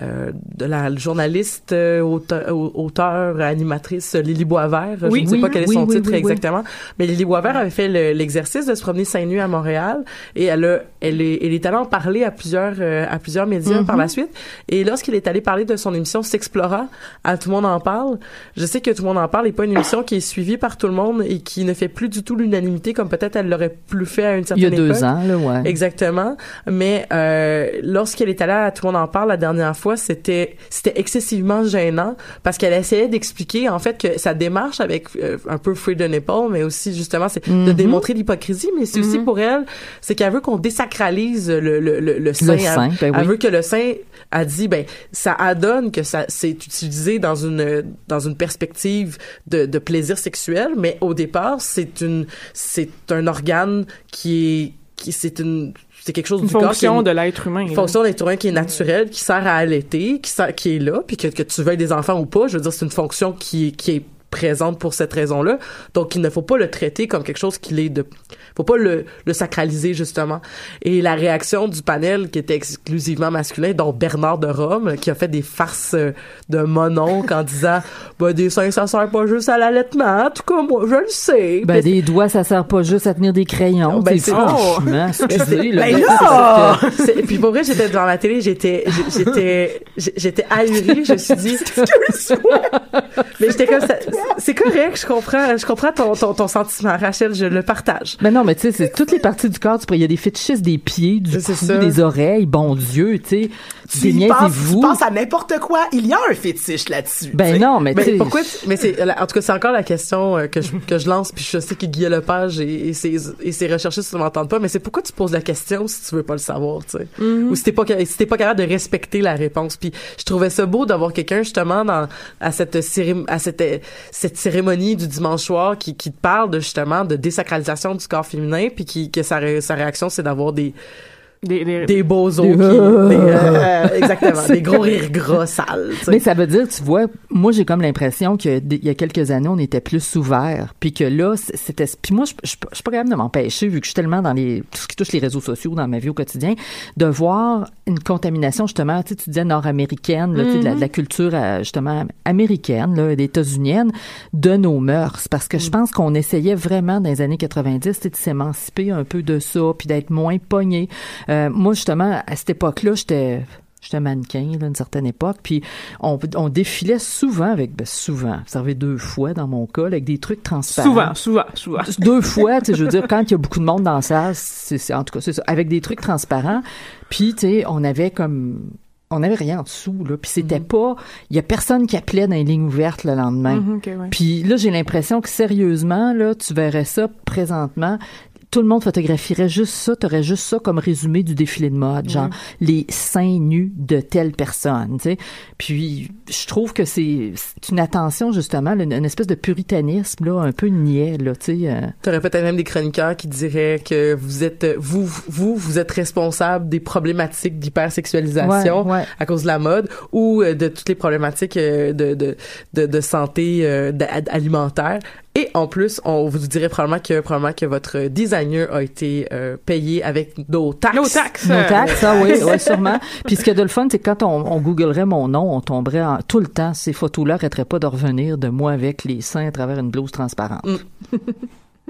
euh, de la journaliste euh, auteur, auteur animatrice Lily Boisvert, je ne sais oui, pas quel est oui, son titre exactement, mais Lily Boisvert avait fait le- l'exercice de se promener seins nus à Montréal et elle a, elle est elle est allée en parler à plusieurs euh, à plusieurs médias par la suite et lorsqu'il est allé parler de son émission S'explora, à tout le monde en parle. Je sais que tout le monde en parle et pas une émission qui est suivie par tout le monde et qui ne fait plus du tout l'unanimité comme peut-être elle l'aurait plus fait à une Il y certaine a deux époque. ans, là, ouais. Exactement. Mais euh, lorsqu'elle est allée à Tout le monde en parle la dernière fois, c'était c'était excessivement gênant parce qu'elle essayait d'expliquer en fait que sa démarche avec euh, un peu free the nipple, mais aussi justement c'est de Mhm. démontrer l'hypocrisie, mais c'est aussi Mhm. pour elle, c'est qu'elle veut qu'on désacralise le le le, le sein. elle, ben elle oui. veut que le sein a dit ben ça adonne que ça c'est utilisé dans une dans une perspective de, de plaisir sexuel, mais au départ c'est une c'est un organe qui est qui c'est une c'est quelque chose Une du corps qui fonction est- de l'être humain. une fonction d'être humain qui est naturelle, qui sert à allaiter, qui, sert- qui est là, puis que, que tu veuilles des enfants ou pas, je veux dire, c'est une fonction qui, qui est présente pour cette raison-là. Donc, il ne faut pas le traiter comme quelque chose qui est de... faut pas le, le sacraliser, justement. Et la réaction du panel, qui était exclusivement masculin, dont Bernard de Rome, qui a fait des farces euh, de mononcle en disant, bah, des seins, ça sert pas juste à l'allaitement, en tout cas, moi, je le sais. Ben, des doigts, ça sert pas juste à tenir des crayons. Ben, c'est- franchement, excusez, là. Ben là! Puis pour vrai, j'étais devant la télé, j'étais, j'étais, j'étais ahurie, je me suis dit, mais j'étais comme ça, c'est correct, je comprends, je comprends ton, ton, ton sentiment, Rachel, je le partage. Ben non, mais tu sais, c'est toutes les parties du corps. Il y a des fétichistes des pieds, du cou, des oreilles. Bon Dieu, tu sais. Tu penses, tu Déniaisez-vous. penses à n'importe quoi, il y a un fétiche là-dessus. Ben non, mais Mais pourquoi, mais c'est, en tout cas, c'est encore la question euh, que je, que je lance, puis je sais que Guy Lepage et, et ses, et ses recherchistes ne m'entendent pas, mais c'est pourquoi tu poses la question si tu veux pas le savoir, tu sais? Ou si t'es pas, si t'es pas capable de respecter la réponse. Puis je trouvais ça beau d'avoir quelqu'un, justement, dans, à cette cérémonie, à cette, cette cérémonie du dimanche soir qui, qui te parle de, justement, de désacralisation du corps féminin, puis qui, que sa, ré- sa réaction, c'est d'avoir des, Des, des- des beaux os Des- qui, des, euh, exactement, des gros rires gras sales, tu sais. Mais ça veut dire, tu vois, moi j'ai comme l'impression que d- il y a quelques années on était plus ouvert, puis que là c'était, puis moi je je- je suis pas capable de m'empêcher vu que je suis tellement dans les tout ce qui touche les réseaux sociaux dans ma vie au quotidien, de voir une contamination justement, tu sais, tu disais nord-américaine, tu sais, de, la, de la culture euh, justement américaine, là, des États-Uniennes, de nos mœurs, parce que je pense qu'on essayait vraiment dans les années 90 tu sais, de s'émanciper un peu de ça, puis d'être moins pogné. Euh, moi justement à cette époque-là, j'étais j'étais mannequin là, à une certaine époque, puis on, on défilait souvent avec, ben, souvent, ça arrivait deux fois dans mon cas, avec des trucs transparents. Souvent, souvent, souvent. Deux fois, tu sais, je veux dire, quand il y a beaucoup de monde dans la salle, c'est, en tout cas, c'est ça, avec des trucs transparents, puis tu sais, on avait comme on avait rien en dessous là puis c'était pas il y a personne qui appelait dans les lignes ouvertes le lendemain Mhm, ouais. puis là j'ai l'impression que sérieusement là tu verrais ça présentement tout le monde photographierait juste ça, t'aurais juste ça comme résumé du défilé de mode, genre les seins nus de telle personne, tu sais. Puis je trouve que c'est une attention justement, une, une espèce de puritanisme là, un peu niais là, tu sais. euh. T'aurais peut-être même des chroniqueurs qui diraient que vous êtes vous vous vous êtes responsable des problématiques d'hypersexualisation Ouais, ouais. à cause de la mode ou euh, de toutes les problématiques euh, de de de, de santé alimentaire et en plus on vous dirait probablement que probablement que votre designer a été euh, payé avec nos taxes Nos taxes. Nos taxes, ça, oui, oui, sûrement. Puis ce qu'il y a de le fun, c'est que quand on, on googlerait mon nom, on tomberait en- tout le temps, ces photos-là arrêteraient pas de revenir de moi avec les seins à travers une blouse transparente.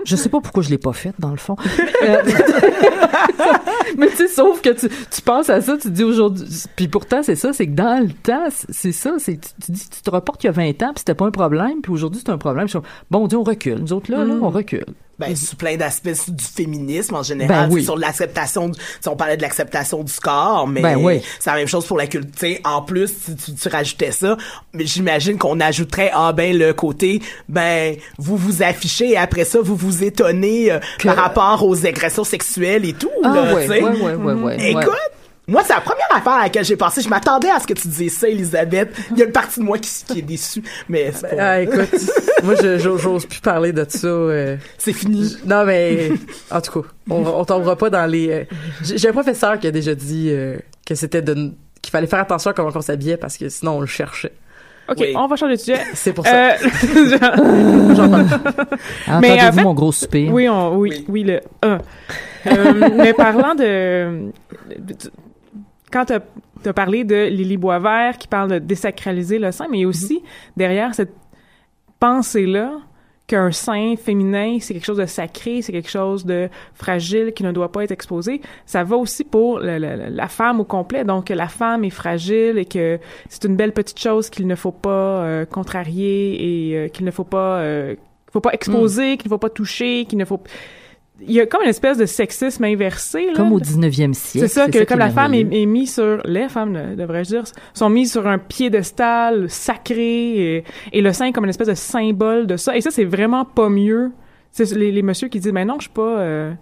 Je sais pas pourquoi je l'ai pas faite, dans le fond. Euh, Mais tu sais, sauf que tu, tu penses à ça, tu te dis aujourd'hui. Puis pourtant, c'est ça, c'est que dans le temps, c'est- ça. c'est Tu, tu dis, tu te reportes il y a 20 ans, puis c'était pas un problème, puis aujourd'hui, c'est un problème. Bon, on dit, on recule. Nous autres, là, là, on recule. Ben, sur plein d'aspects du féminisme en général, Ben oui. sur l'acceptation, du- si on parlait de l'acceptation du corps, mais Ben oui. c'est la même chose pour la culture. En plus, si tu, tu rajoutais ça, mais j'imagine qu'on ajouterait ah ben le côté ben vous vous affichez et après ça vous vous étonnez euh, Que- par rapport aux agressions sexuelles et tout. Ah, là, ouais, ouais, ouais, Écoute. Moi, c'est la première affaire à laquelle j'ai pensé. Je m'attendais à ce que tu disais ça, Elisabeth. Il y a une partie de moi qui, qui est déçue, mais c'est pas- Ah, écoute, moi, je- j'ose plus parler de ça. euh. c'est fini. Non, mais en tout cas, on, on tombera pas dans les. euh, J'ai un professeur qui a déjà dit euh, que c'était de qu'il fallait faire attention à comment on s'habillait parce que sinon on le cherchait. OK, Oui. on va changer de sujet. C'est pour ça. Euh, Mais Entendez-vous en fait- mon gros soupir? Oui, on, oui, oui, le 1. mais parlant de... de- quand tu as, parlé de Lily Boisvert qui parle de désacraliser le sein, mais a aussi derrière cette pensée-là qu'un sein féminin, c'est quelque chose de sacré, c'est quelque chose de fragile qui ne doit pas être exposé. Ça va aussi pour le- le- la femme au complet. Donc, la femme est fragile et que c'est une belle petite chose qu'il ne faut pas euh, contrarier et euh, qu'il ne faut pas, euh, faut pas exposer, qu'il ne faut pas toucher, qu'il ne faut... Il y a comme une espèce de sexisme inversé. Là, Comme au 19e siècle. c'est ça, que comme la femme est, mise sur, les femmes, devrais-je dire, sont mises sur un piédestal sacré et, et le sein comme une espèce de symbole de ça. Et ça, c'est vraiment pas mieux. C'est les, les messieurs qui disent, mais non, je suis pas, euh,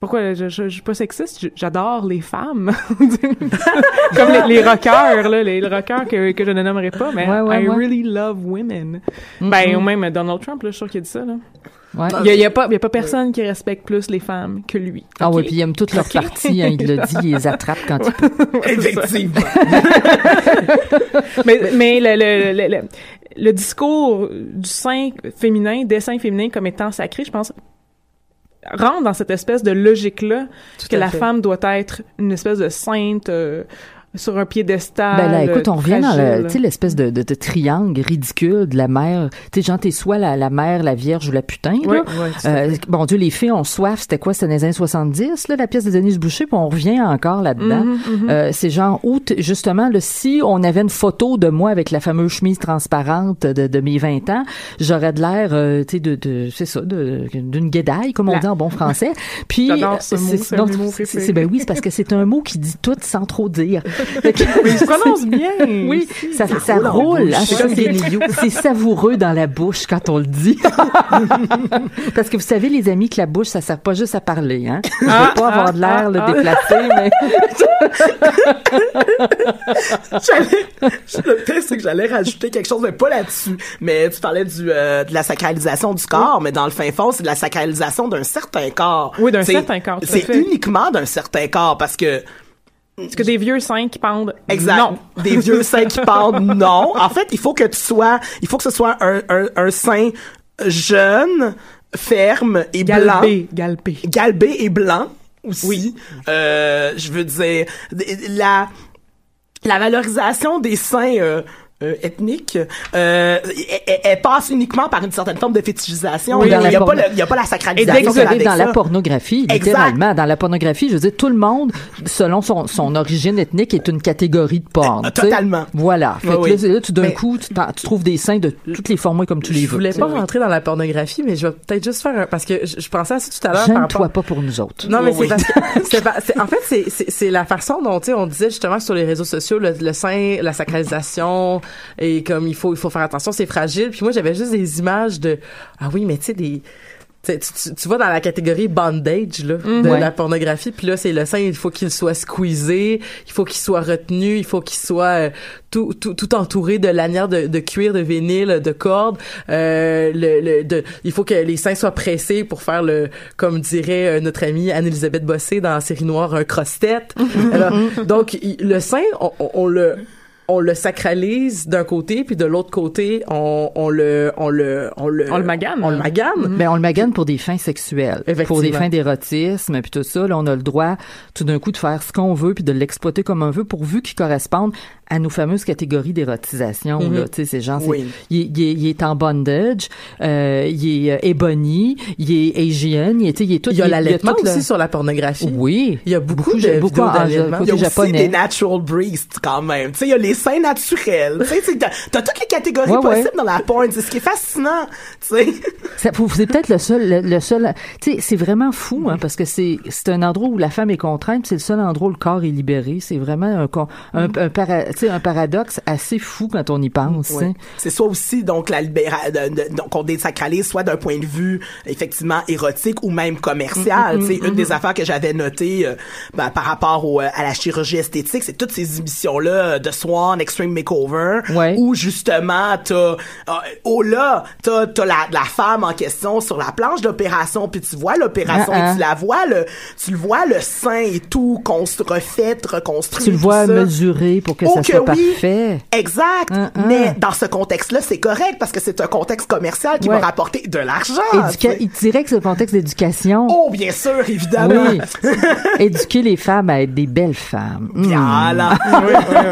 pourquoi, je, je, je suis pas sexiste, j'adore les femmes. comme les, les rockers, là, les, les rockers que, que je ne nommerai pas, mais Ouais, ouais, I ouais. really love women. Mhm. Ben, ou même Donald Trump, là, je suis sûr qu'il a dit ça, là. Ouais. Il y a, il y a pas, il y a pas personne qui respecte plus les femmes que lui. Ah OK? oui, puis il aime toutes leurs Ok. parties, hein, il le dit, il les attrape quand il peut. Effectivement. mais mais le, le, le, le, le discours du sein féminin, des seins féminins comme étant sacré, je pense, rentre dans cette espèce de logique-là que la fait. femme doit être une espèce de sainte euh, sur un piédestal. Ben là, écoute, on revient dans le, fragile. tu sais, l'espèce de, de, de triangle ridicule de la mère. Tu sais, genre, t'es soit la, la mère, la vierge ou la putain, là. Oui, Euh, bon Dieu, les filles ont soif, c'était quoi? C'était dans les années 70, là, la pièce de Denise Boucher, puis on revient encore là-dedans. Mhm, mhm. Euh, c'est genre, où, t- justement, là, si on avait une photo de moi avec la fameuse chemise transparente de, de mes 20 ans, j'aurais de l'air, euh, tu sais, de, de c'est ça, de- d'une guédaille, comme on La- dit en bon français. Puis, ce euh, mot, c'est non, c'est- c'est- ben oui, c'est parce que c'est un mot qui dit tout sans trop dire. Mais il se prononce bien. oui, ça, ça, roule hein, c'est Ouais. comme des lieux. C'est savoureux dans la bouche quand on le dit. Parce que vous savez, les amis, que la bouche, ça sert pas juste à parler. Hein? Je veux Ah, pas avoir ah, de l'air ah, ah. déplacé, mais le pire, c'est que j'allais rajouter quelque chose, mais pas là-dessus. Mais tu parlais du, euh, de la sacralisation du corps, mais dans le fin fond, c'est de la sacralisation d'un certain corps. Oui, d'un certain corps, C'est uniquement d'un certain corps, parce que Est-ce que des vieux seins qui pendent? Exact. Non. Des vieux seins qui parlent, non. En fait, il faut que tu sois, il faut que ce soit un, un, un sein jeune, ferme et blanc. Galbé, galbé. Galbé et blanc aussi. Euh, je veux dire, la, la valorisation des seins, euh, euh, ethnique, euh, elle, elle- elle passe uniquement par une certaine forme de fétichisation. Oui, il n'y a, a pas la Et sacralisation. avec dans la pornographie, Exact. littéralement. Dans la pornographie, je veux dire, tout le monde, selon son, son origine ethnique, est une catégorie de porn. Euh, tu sais. totalement. Voilà. Fait Oui, que oui. là, c'est- là, tout d'un Mais- coup, tu, tu trouves des seins de toutes les formats comme tu les Je veux. voulais tu sais. pas rentrer dans la pornographie, mais je vais peut-être juste faire un, parce que je, je pensais à ça tout à l'heure. Gêne-toi rapport- pas pour nous autres. Non, mais Oui, c'est parce que, c'est pas- c'est- en fait, c'est, c'est, c'est la façon dont, tu sais, on disait justement sur les réseaux sociaux, le, le sein, la sacralisation, et comme il faut, il faut faire attention, c'est fragile. Puis moi, j'avais juste des images de, ah oui, mais tu sais, des, tu, tu, tu- vas dans la catégorie bondage là, de Ouais. la pornographie, puis là c'est le sein, il faut qu'il soit squeezé, il faut qu'il soit retenu, il faut qu'il soit euh, tout, tout, tout entouré de lanières de, de cuir, de vinyle, de cordes. Euh, le, le, de, il faut que les seins soient pressés pour faire le, comme dirait euh, notre amie Anne-Elisabeth Bossé dans la série noire, un cross-tête. Donc il- le sein, on, on- on le on le sacralise d'un côté, puis de l'autre côté, on, on le, on le, on le, On le magane. on le magane. Mais on le magane pour des fins sexuelles, pour des fins d'érotisme, puis tout ça. Là, on a le droit tout d'un coup de faire ce qu'on veut puis de l'exploiter comme on veut, pourvu qu'il corresponde à nos fameuses catégories d'érotisation. Là. Tu sais, ces gens, Oui. il, est- il est, il est en bondage, euh, il est euh, ebony, il est Asian, il est, tu sais, il est tout. Il y a l'allaitement le- aussi sur la pornographie. Oui. Il y a beaucoup, de beaucoup d'allaitement. Il y a aussi japonais. des natural breasts quand même. Tu sais, il y a les seins naturels. tu sais, t'as, toutes les catégories Ouais, ouais. possibles dans la porn. C'est ce qui est fascinant. Tu sais. C'est peut-être le seul, le, le seul. Tu sais, c'est vraiment fou, hein, parce que c'est c'est un endroit où la femme est contrainte, c'est le seul endroit où le corps est libéré. C'est vraiment un, un, un, para- sais, un paradoxe assez fou quand on y pense. Ouais. hein. C'est soit aussi donc la libéra donc on désacralise soit d'un point de vue effectivement érotique ou même commercial. Mm, mm, C'est mm, une mm. des affaires que j'avais notées euh, ben, par rapport au, euh, à la chirurgie esthétique, c'est toutes ces émissions là de Swan, Extreme Makeover, Ouais. où justement t'as euh, oh là t'as t'as la, la femme en question sur la planche d'opération puis tu vois l'opération Ah, ah. tu la vois le tu le vois le sein et tout constru refait reconstruit Tu le vois mesurer pour que Oh ça que soit oui. parfait. Exact. Mais dans ce contexte-là, c'est correct parce que c'est un contexte commercial qui Ouais. va rapporter de l'argent. Il dirait que c'est le contexte d'éducation. Oh, bien sûr, évidemment. Oui. Éduquer les femmes à être des belles femmes. Hmm. Voilà.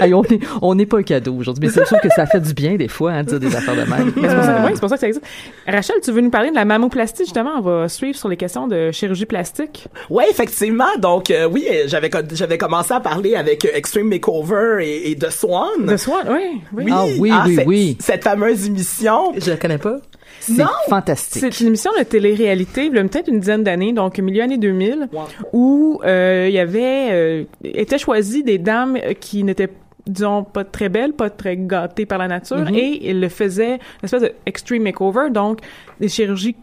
Hey, on est- on n'est pas un cadeau aujourd'hui, mais c'est sûr que ça fait du bien des fois, hein, de dire des affaires de même. Mais c'est pour, ça, que ça existe. Rachel, tu veux nous parler de la mammoplastie, justement? On va suivre sur les questions de chirurgie plastique. Ouais, effectivement. Donc, euh, oui, euh, j'avais co- j'avais commencé à parler avec euh, Extreme Makeover et, et The Swan. De soi, oui. oui. Oui, Ah oui, oui, cette, oui. Cette fameuse émission. Je la connais pas. C'est Non. fantastique. C'est une émission de télé-réalité, il y a peut-être une dizaine d'années, donc milieu années 2000, où euh, il y avait euh, étaient choisies des dames qui n'étaient disons pas très belles, pas très gâtées par la nature, Mhm. et ils le faisaient une espèce de extreme makeover, donc des chirurgies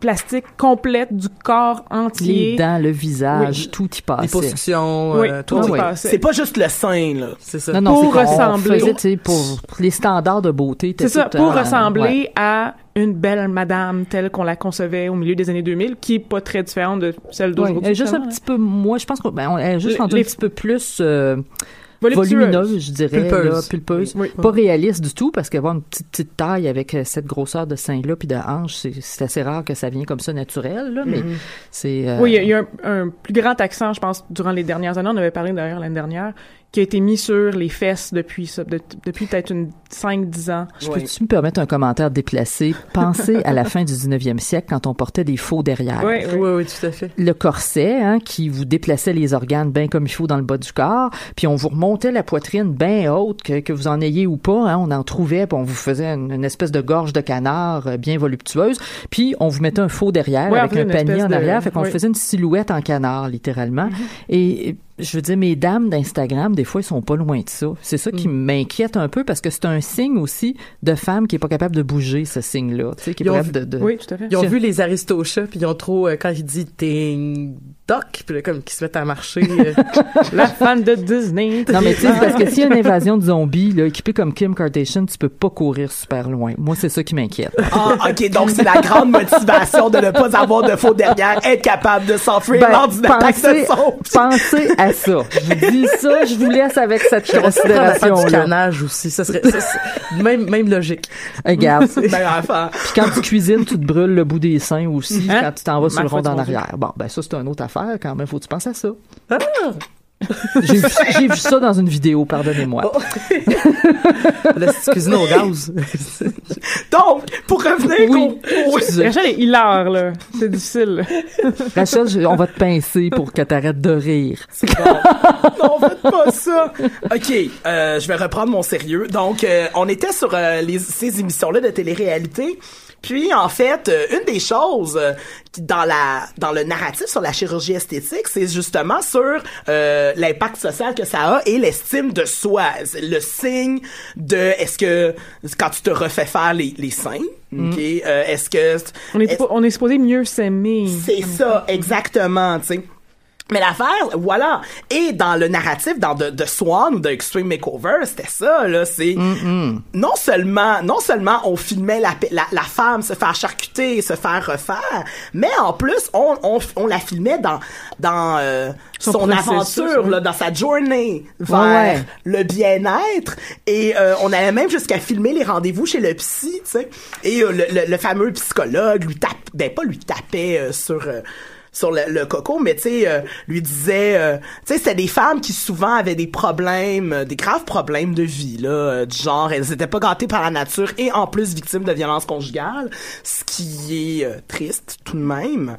plastiques complètes du corps entier. Les dents, le visage, Oui. tout y passait. Liposuction, Oui, euh, tout tout. y oui. passait. C'est pas juste le sein, là. C'est ça. Non, non, Pour ressembler. faisait, tu sais, pour les standards de beauté. C'est ça, pour euh, ressembler ouais. à une belle madame telle qu'on la concevait au milieu des années 2000, qui est pas très différente de celle Ouais, d'aujourd'hui. elle est juste un petit peu, moi, je pense qu'on ben, est juste Les- les- un petit peu plus euh. Volumineuse, je dirais, Pulpeuse. là, pulpeuse. Oui. Pas réaliste du tout, parce qu'avoir une petite, petite taille avec euh, cette grosseur de sein-là puis de hanche, c'est assez rare que ça vienne comme ça naturel, là, mais c'est... euh, Oui, il y a, y a un, un plus grand accent, je pense, durant les dernières années. On avait parlé d'ailleurs l'année dernière, qui a été mis sur les fesses depuis ça, de- depuis peut-être une 5-10 ans. Je peux-tu me permettre un commentaire déplacé? Pensez à la fin du 19e siècle, quand on portait des faux derrière. Oui, oui. Oui, tout à fait. le corset hein, qui vous déplaçait les organes bien comme il faut dans le bas du corps, puis on vous remontait la poitrine bien haute, que, que vous en ayez ou pas, hein, on en trouvait, puis on vous faisait une, une espèce de gorge de canard euh, bien voluptueuse, puis on vous mettait un faux derrière Ouais, avec un panier en de- arrière, fait qu'on oui. faisait une silhouette en canard littéralement. Mm-hmm. Et je veux dire, mes dames d'Instagram, des fois, ils sont pas loin de ça. C'est ça Mm. qui m'inquiète un peu parce que c'est un signe aussi de femme qui est pas capable de bouger, ce signe-là, tu sais, qui est Ils capable de, de- Oui, tout à fait. Ils ont vu les Aristochats, puis ils ont trop, euh, quand il dit ting doc, puis là, comme qu'ils se mettent à marcher. euh, La fan de Disney. Non, mais tu sais, parce que s'il y a une invasion de zombies, là, équipé comme Kim Kardashian, tu peux pas courir super loin. Moi, c'est ça qui m'inquiète. Ah, ok, donc c'est la grande motivation de ne pas avoir de faux derrière, être capable de s'enfuir Ben, lors d'une attaque de son. pensez à ça. Je vous dis ça, je vous laisse avec cette fin du canage aussi. Ça serait, ça, même, même logique. Regarde. Ben. Puis quand tu cuisines, tu te brûles le bout des seins aussi Hein? quand tu t'en vas sur le rond en arrière. Bon, ben ça, c'est une autre affaire quand même. Faut que tu penses à ça? J'ai vu, j'ai vu ça dans une vidéo, pardonnez-moi. La petite cuisine au gaz. Donc, pour revenir Oui. Rachel est hilar, là. C'est difficile. Rachel, je- on va te pincer pour que t'arrêtes de rire. non, faites pas ça. OK, euh, je vais reprendre mon sérieux. Donc, euh, on était sur euh, les, ces émissions-là de télé-réalité. Puis, en fait, euh, une des choses euh, dans la dans le narratif sur la chirurgie esthétique, c'est justement sur euh, l'impact social que ça a et l'estime de soi. Le signe de est-ce que quand tu te refais faire les, les seins, Mm. ok, euh, est-ce que On est, pas- on est supposé mieux s'aimer. c'est ça, exactement, tu sais. Mais l'affaire, voilà. Et dans le narratif, dans The, The Swan ou The Extreme Makeover, c'était ça, là. C'est non seulement, non seulement on filmait la, la, la femme se faire charcuter, se faire refaire, mais en plus on, on, on la filmait dans dans euh, Son aventure, là, dans sa journée vers Ouais, le bien-être. Et euh, on allait même jusqu'à filmer les rendez-vous chez le psy, tu sais. Et euh, le, le, le fameux psychologue lui tape, ben pas lui tapait sur sur le, coco, mais tu sais, euh, lui disait, euh, tu sais, c'était des femmes qui souvent avaient des problèmes, euh, des graves problèmes de vie, là, euh, du genre, elles étaient pas gâtées par la nature et en plus victimes de violences conjugales, ce qui est euh, triste tout de même.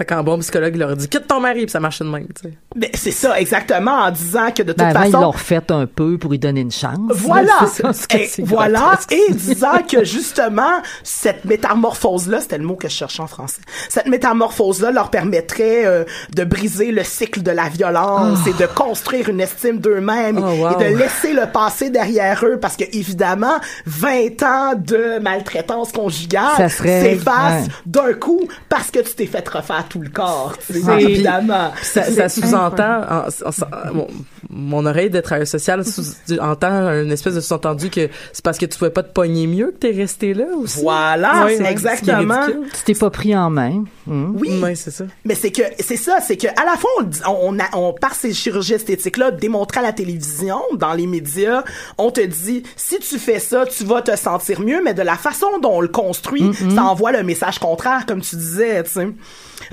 Fait qu'un bon psychologue, il leur dit quitte ton mari, puis ça marche de même, tu sais. Ben, c'est ça, exactement, en disant que de toute Ben, ils façon... l'ont refait un peu pour lui donner une chance. Voilà, C'est ça, et voilà, et disant que justement cette métamorphose-là, c'était le mot que je cherchais en français. Cette métamorphose-là leur permettrait euh, de briser le cycle de la violence et de construire une estime d'eux-mêmes Oh, wow. et de laisser le passé derrière eux, parce que évidemment, 20 ans de maltraitance conjugale s'effacent ouais. d'un coup parce que tu t'es fait refaire tout le corps. tu sais, Ah, puis évidemment. Ça, ça sous-entend, en- en- en- mon, oreille de travailleur social sous, entend une espèce de sous-entendu que c'est parce que tu pouvais pas te pogner mieux que t'es resté là aussi. Voilà, exactement. Tu t'es pas pris en main. Hum. Oui. C'est ça. Mais c'est que c'est ça, c'est que à la fois on, on, on, a- on par ces chirurgies esthétiques là démontrées à la télévision, dans les médias, on te dit si tu fais ça, tu vas te sentir mieux, mais de la façon dont on le construit, ça envoie le message contraire, comme tu disais, tu sais.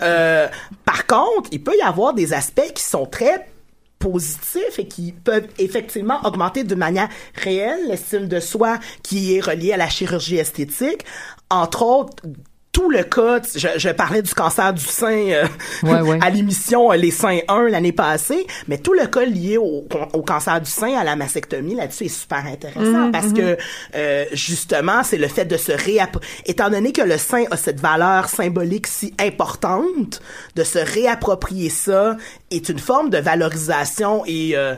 Euh, par contre, il peut y avoir des aspects qui sont très positifs et qui peuvent effectivement augmenter de manière réelle l'estime de soi qui est reliée à la chirurgie esthétique. Entre autres, tout le cas, je, je parlais du cancer du sein euh, Ouais, ouais. à l'émission euh, Les seins 1 l'année passée, mais tout le cas lié au, au cancer du sein, à la mastectomie, là-dessus est super intéressant parce que euh, justement, c'est le fait de se réapproprier, étant donné que le sein a cette valeur symbolique si importante, de se réapproprier ça est une forme de valorisation et euh,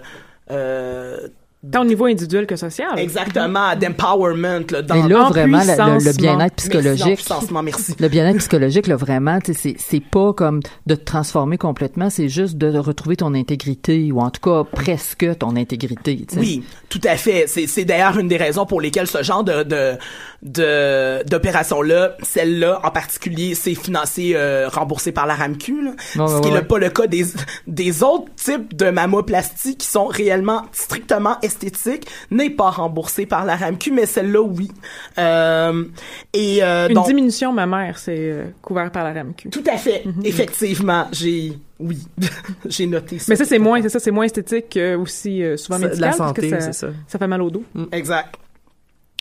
euh, Tant au niveau individuel que social. exactement d'empowerment là, dans Mais là, en vraiment, le, le bien-être psychologique. merci. Le bien-être psychologique, là, vraiment, tu sais, c'est c'est pas comme de te transformer complètement, c'est juste de retrouver ton intégrité, ou en tout cas presque ton intégrité. tu sais. Oui, tout à fait. C'est, c'est d'ailleurs une des raisons pour lesquelles ce genre de, de, de d'opération-là, celle-là en particulier, c'est financé, euh, remboursé par la RAMQ, là. Ce ouais, qui est ouais. le- pas le cas des, des autres types de mammoplasties qui sont réellement strictement esthétiques, n'est pas remboursé par la RAMQ, mais celle-là, oui. Euh, et euh, Une donc, diminution mammaire, c'est euh, couvert par la RAMQ. tout à fait, effectivement, j'ai, oui, j'ai noté ça. Mais ça, c'est moins, c'est ça, c'est moins esthétique que aussi euh, souvent médical. la parce que santé, ça, c'est ça. Ça fait mal au dos. Exact.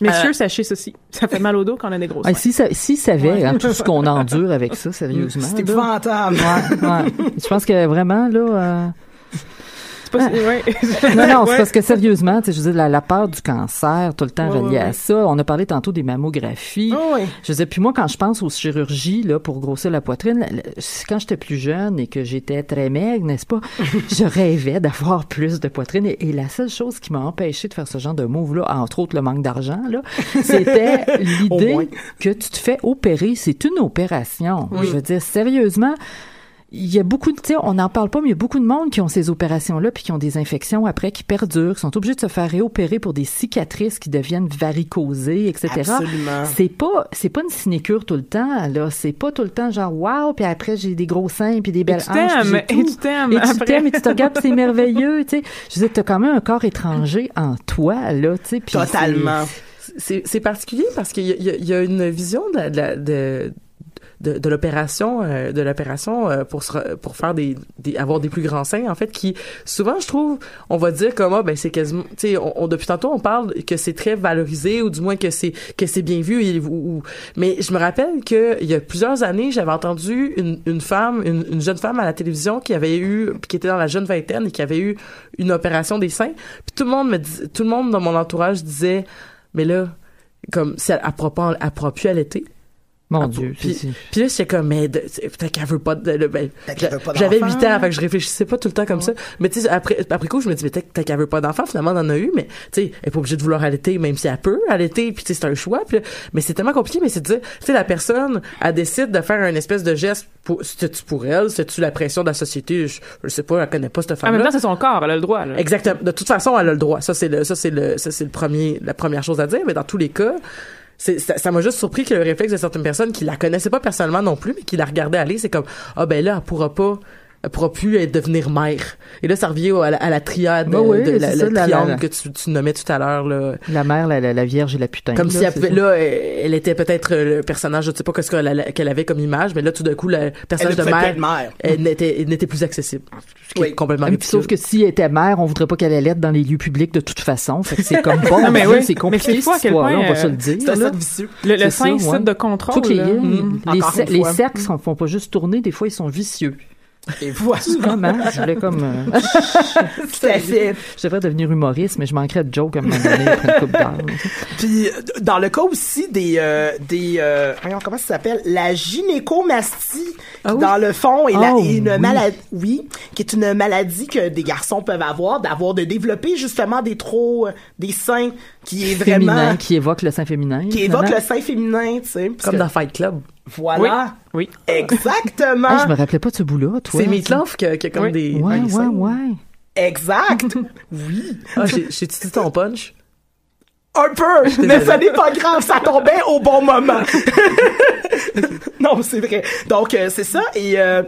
Messieurs, Euh, sachez ceci. Ça fait mal au dos quand on a des grosses Ah, si ça, si savait hein, tout ce qu'on endure avec ça, sérieusement. C'est épouvantable. Ouais, ouais. Je pense que vraiment, là... euh, C'est pas si- ouais. Non, non, c'est parce que sérieusement, tu sais, je veux dire, la, la peur du cancer, tout le temps Ouais, relié ouais, à ça. On a parlé tantôt des mammographies. Ah oui. Je veux dire, puis moi, quand je pense aux chirurgies, là, pour grossir la poitrine, quand j'étais plus jeune et que j'étais très maigre, n'est-ce pas? je rêvais d'avoir plus de poitrine. Et, et la seule chose qui m'a empêché de faire ce genre de move-là, entre autres le manque d'argent, là, c'était l'idée que tu te fais opérer. C'est une opération. Je veux dire, sérieusement, il y a beaucoup de, tu sais, on n'en parle pas, mais il y a beaucoup de monde qui ont ces opérations-là puis qui ont des infections après qui perdurent, qui sont obligés de se faire réopérer pour des cicatrices qui deviennent varicosées, etc. Absolument. C'est pas, c'est pas une sinécure tout le temps, là. C'est pas tout le temps genre, wow, puis après j'ai des gros seins puis des belles tu hanches. et tu t'aimes Et tu t'aimes, et tu te regardes, c'est merveilleux, tu sais. Je veux dire, t'as quand même un corps étranger en toi, là, tu sais. Totalement. C'est c'est particulier parce qu'il y, y a- une vision de, de de- de, l'opération euh, de l'opération euh, pour se pour faire des, des avoir des plus grands seins en fait qui souvent je trouve on va dire comme ah ben c'est quasiment tu sais on, on- depuis tantôt on parle que c'est très valorisé ou du moins que c'est que c'est bien vu ou, ou- mais je me rappelle que il y a plusieurs années j'avais entendu une, une femme une, une jeune femme à la télévision qui avait eu qui était dans la jeune vingtaine et qui avait eu une opération des seins puis tout le monde me tout le monde dans mon entourage disait mais là comme si elle, elle pourra plus allaiter Mon ah, Dieu. Puis, c'est- puis là, j'étais comme, mais c'est- peut-être qu'elle veut pas de, ben, Peut-être qu'elle veut pas j'avais d'enfant. 8 ans, fait que je réfléchissais pas tout le temps comme ça. Mais tu sais, après, après coup, je me dis, mais peut-être qu'elle veut pas d'enfant, finalement, elle en a eu, mais tu sais, elle est pas obligée de vouloir allaiter, même si elle peut allaiter, puis tu sais, c'est un choix. Puis mais c'est tellement compliqué, mais c'est de dire, tu sais, la personne, elle décide de faire un espèce de geste pour, c'est-tu pour elle, c'est-tu la pression de la société, je, je sais pas, elle connaît pas cette En femme même temps, c'est son corps, elle a le droit. Là. Exactement. De toute façon, elle a le droit. Ça, c'est le, ça, c'est le, ça, c'est le premier, la première chose à dire. Mais dans tous les cas, c'est, ça, m'a juste surpris que le réflexe de certaines personnes qui la connaissaient pas personnellement non plus, mais qui la regardaient aller, c'est comme, ah, ben là, elle pourra pas, elle pourra plus être- devenir mère. Et là, ça revient à la, à la triade, Ben oui, de, c'est la, ça, le la- la- triangle la- que tu, tu nommais tout à l'heure, là. La mère, la, la, la vierge et la putain. Comme là, si elle c'est là, elle, était peut-être euh, le personnage, je sais pas qu'est-ce qu'elle qu'elle avait comme image, mais là, tout d'un coup, le personnage Elle de ne mère, elle n'était, elle n'était plus accessible. Ce qui est Oui. complètement Ah, mais sauf que si elle était mère, on voudrait pas qu'elle allait être dans les lieux publics de toute façon. Fait que c'est comme bon, Non, mais oui. c'est Mais compliqué c'est fou à cette histoire-là, on va se euh, le dire. C'est. Le, le C'est sein, de contrôle. Faut que les. Mm. cercles ne font pas juste tourner, des fois ils sont vicieux. Et voilà. Vraiment, je voulais comme... euh, je devrais devenir humoriste, mais je manquerais de joke à un moment donné après une d'heures. Puis euh, dans le cas aussi des euh, des euh, voyons, comment ça s'appelle? La gynécomastie Ah oui? dans le fond est, la- Oh, est une oui. maladie oui qui est une maladie que des garçons peuvent avoir d'avoir de développer justement des trop des seins qui est vraiment Féminin, qui évoque le sein féminin. qui évoque le sein féminin tu sais Comme que- dans Fight Club. Voilà Oui. exactement Ah, je me rappelais pas de ce bout-là, toi. C'est Meatloaf qui a, qui a comme Oui. des, Ouais, ouais, ouais. exact oui Ah, j'ai, dit ton punch. Un peu, mais ça n'est pas grave, ça tombait au bon moment. non, c'est vrai. Donc euh, c'est ça et euh,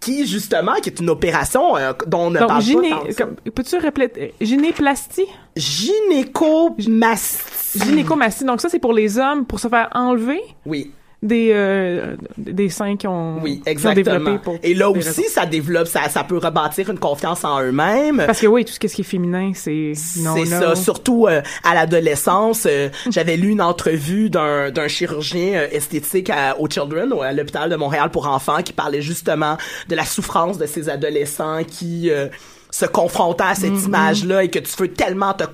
qui justement qui est une opération euh, dont on ne Donc, parle gyné, pas. peux-tu répéter? Gynéplastie? Gynécomastie. Gynécomastie. Donc, ça, c'est pour les hommes, pour se faire enlever? Oui, des, euh, des seins qui ont, oui, exactement. pour Et là aussi, raisons. ça développe, ça, ça peut rebâtir une confiance en eux-mêmes. Parce que oui, tout ce qui est féminin, c'est C'est ça, surtout euh, à l'adolescence. euh, J'avais lu une entrevue d'un d'un chirurgien euh, esthétique à, au Children, à l'hôpital de Montréal pour enfants, qui parlait justement de la souffrance de ces adolescents qui euh, se confrontaient à cette image-là et que tu veux tellement te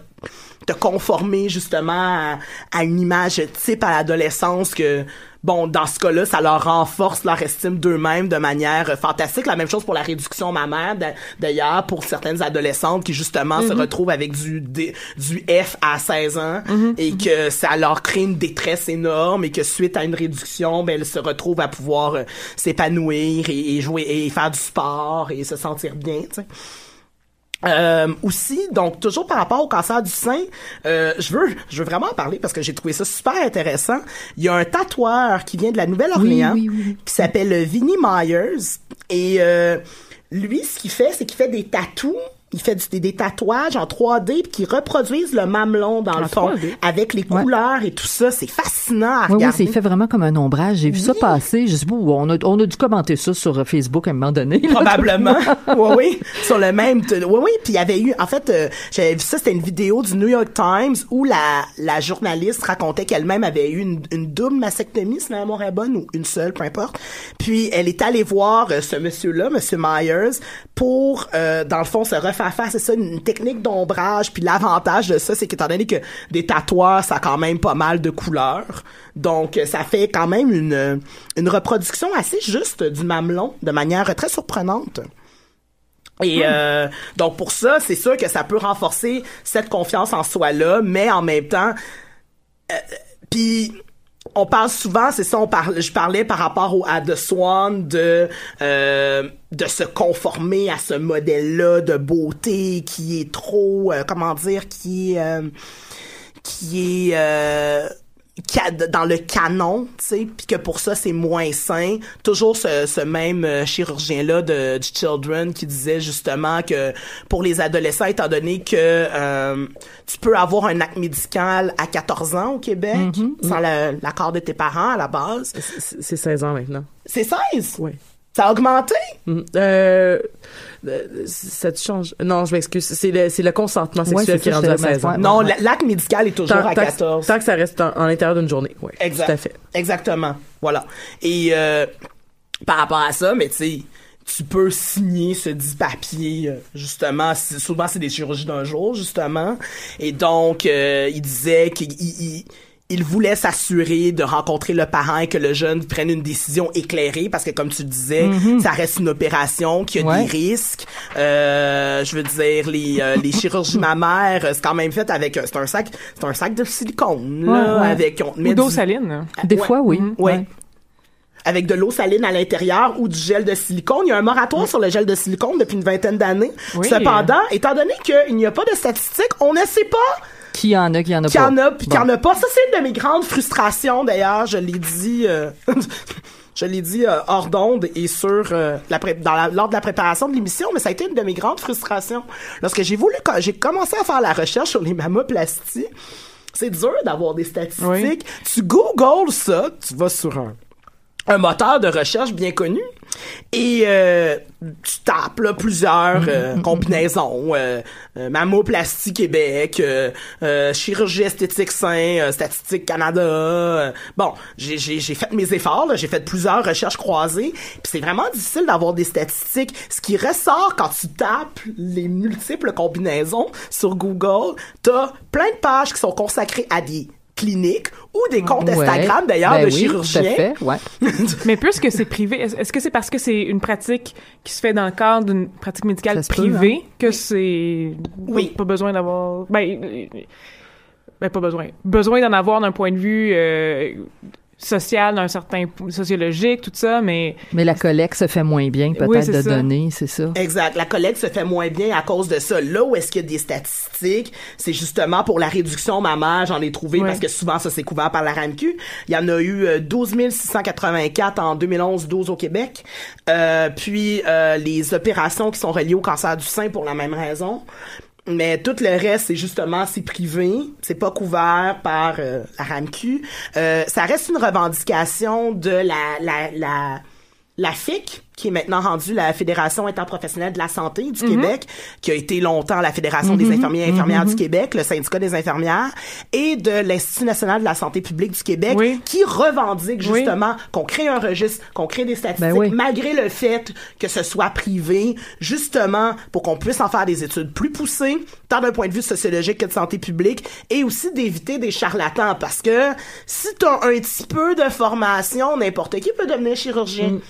te conformer justement à, à une image type à l'adolescence que bon dans ce cas-là ça leur renforce leur estime d'eux-mêmes de manière euh, fantastique. La même chose pour la réduction mammaire d'a- d'ailleurs pour certaines adolescentes qui justement se retrouvent avec du D- du F à 16 ans et que ça leur crée une détresse énorme et que suite à une réduction ben elles se retrouvent à pouvoir euh, s'épanouir et, et jouer et faire du sport et se sentir bien tu sais euh, aussi, donc toujours par rapport au cancer du sein, euh, je veux, je veux vraiment en parler parce que j'ai trouvé ça super intéressant. Il y a un tatoueur qui vient de la Nouvelle-Orléans Oui, oui, oui. qui s'appelle Vinnie Myers et euh, lui, ce qu'il fait, c'est qu'il fait des tatous. Il fait des, des tatouages en 3D puis qui reproduisent le mamelon dans le fond 3D? avec les couleurs et tout ça. C'est fascinant à Oui, oui, regarder. c'est fait vraiment comme un ombrage. J'ai vu ça passer. Je sais pas, on a, on a dû commenter ça sur Facebook à un moment donné. Probablement. oui, oui. Sur le même. Oui, oui. Puis il y avait eu, en fait, euh, j'avais vu ça, c'était une vidéo du New York Times où la, la journaliste racontait qu'elle-même avait eu une, une double mastectomie, si ma mémoire est bonne, ou une seule, peu importe. Puis elle est allée voir euh, ce monsieur-là, monsieur Myers, pour, euh, dans le fond, se refaire faire, c'est ça, une technique d'ombrage. Puis l'avantage de ça, c'est qu'étant donné que des tatoueurs, ça a quand même pas mal de couleurs. Donc, euh, ça fait quand même une, euh, une reproduction assez juste du mamelon, de manière très surprenante. Et euh, donc pour ça, c'est sûr que ça peut renforcer cette confiance en soi-là, mais en même temps, euh, puis on parle souvent, c'est ça, on parle, je parlais par rapport au, à The Swan de euh, de se conformer à ce modèle-là de beauté qui est trop, euh, comment dire, qui est euh, qui est euh, dans le canon, tu sais, puis que pour ça c'est moins sain. Toujours ce, ce même euh, chirurgien là de du Children qui disait justement que pour les adolescents, étant donné que euh, tu peux avoir un acte médical à 14 ans au Québec sans la- l'accord de tes parents à la base. C'est 16 ans maintenant. C'est 16. Oui. Ça a augmenté? Mhm. Euh, euh, ça te change. Non, je m'excuse. C'est le, c'est le consentement sexuel qui est ça, rendu à te- 16 ans. ouais, Non, la- l'acte médical est toujours Tant, à tant que- 14. tant que ça reste en, en l'intérieur d'une journée. Oui, Exact. tout à fait. Exactement. Voilà. Et euh, par rapport à ça, mais tu sais, tu peux signer ce dit papier euh, justement. c'est- Souvent, c'est des chirurgies d'un jour, justement. Et donc, euh, il disait qu'il il- voulait s'assurer de rencontrer le parent et que le jeune prenne une décision éclairée parce que comme tu disais, ça reste une opération qui a Ouais. des risques. Euh, je veux dire les euh, les chirurgies mammaires, euh, c'est quand même fait avec euh, c'est un sac c'est un sac de silicone là Ouais, avec on te met Ou d'eau du- saline. Des Ouais. fois, oui. Ouais. Ouais. Avec de l'eau saline à l'intérieur ou du gel de silicone. Il y a un moratoire sur le gel de silicone depuis une vingtaine d'années. Oui. Cependant, étant donné qu'il n'y a pas de statistiques, on ne sait pas Qui y en a, qui y en a pas. en a puis qu'il n'y en Bon. a pas. Ça, c'est une de mes grandes frustrations, d'ailleurs. Je l'ai dit... euh, Je l'ai dit euh, hors d'onde et sur euh, la dans la- lors de la préparation de l'émission, mais ça a été une de mes grandes frustrations. Lorsque j'ai voulu, j'ai commencé à faire la recherche sur les mammoplasties, c'est dur d'avoir des statistiques. Oui. Tu googles ça, tu vas sur un, un moteur de recherche bien connu et euh, tu tapes là, plusieurs euh, combinaisons euh, euh, mammoplastie Québec euh, euh, chirurgie esthétique sain euh, statistique Canada euh, bon j'ai j'ai j'ai fait mes efforts là, j'ai fait plusieurs recherches croisées puis c'est vraiment difficile d'avoir des statistiques. Ce qui ressort quand tu tapes les multiples combinaisons sur Google t'as plein de pages qui sont consacrées à des cliniques ou des comptes Ouais. Instagram d'ailleurs Ben de oui, chirurgiens Tout à fait, ouais. Mais puisque c'est privé, est-ce que c'est parce que c'est une pratique qui se fait dans le cadre d'une pratique médicale peut, privée que c'est Oui. pas besoin d'avoir ben, ben pas besoin besoin d'en avoir d'un point de vue euh, social d'un certain sociologique tout ça mais Mais la collecte se fait moins bien, peut-être, Oui, de ça. données, c'est ça? Exact. La collecte se fait moins bien à cause de ça. Là où est-ce qu'il y a des statistiques, c'est justement pour la réduction mammaire, j'en ai trouvé parce que souvent ça c'est couvert par la RAMQ. Il y en a eu euh, 12 684 en 2011, 12 au Québec. Euh, puis euh, les opérations qui sont reliées au cancer du sein pour la même raison. Mais tout le reste, c'est justement, c'est privé, c'est pas couvert par euh, la RAMQ. Euh, ça reste une revendication de la, la, la, la FIC, qui est maintenant rendue la Fédération interprofessionnelle de la santé Mhm. du Québec, qui a été longtemps la Fédération des infirmiers et infirmières du Québec, le syndicat des infirmières, et de l'Institut national de la santé publique du Québec, Oui. qui revendique Oui. justement qu'on crée un registre, qu'on crée des statistiques, Ben oui. malgré le fait que ce soit privé, justement pour qu'on puisse en faire des études plus poussées, tant d'un point de vue sociologique que de santé publique, et aussi d'éviter des charlatans, parce que si tu as un petit peu de formation, n'importe qui peut devenir chirurgien J'ai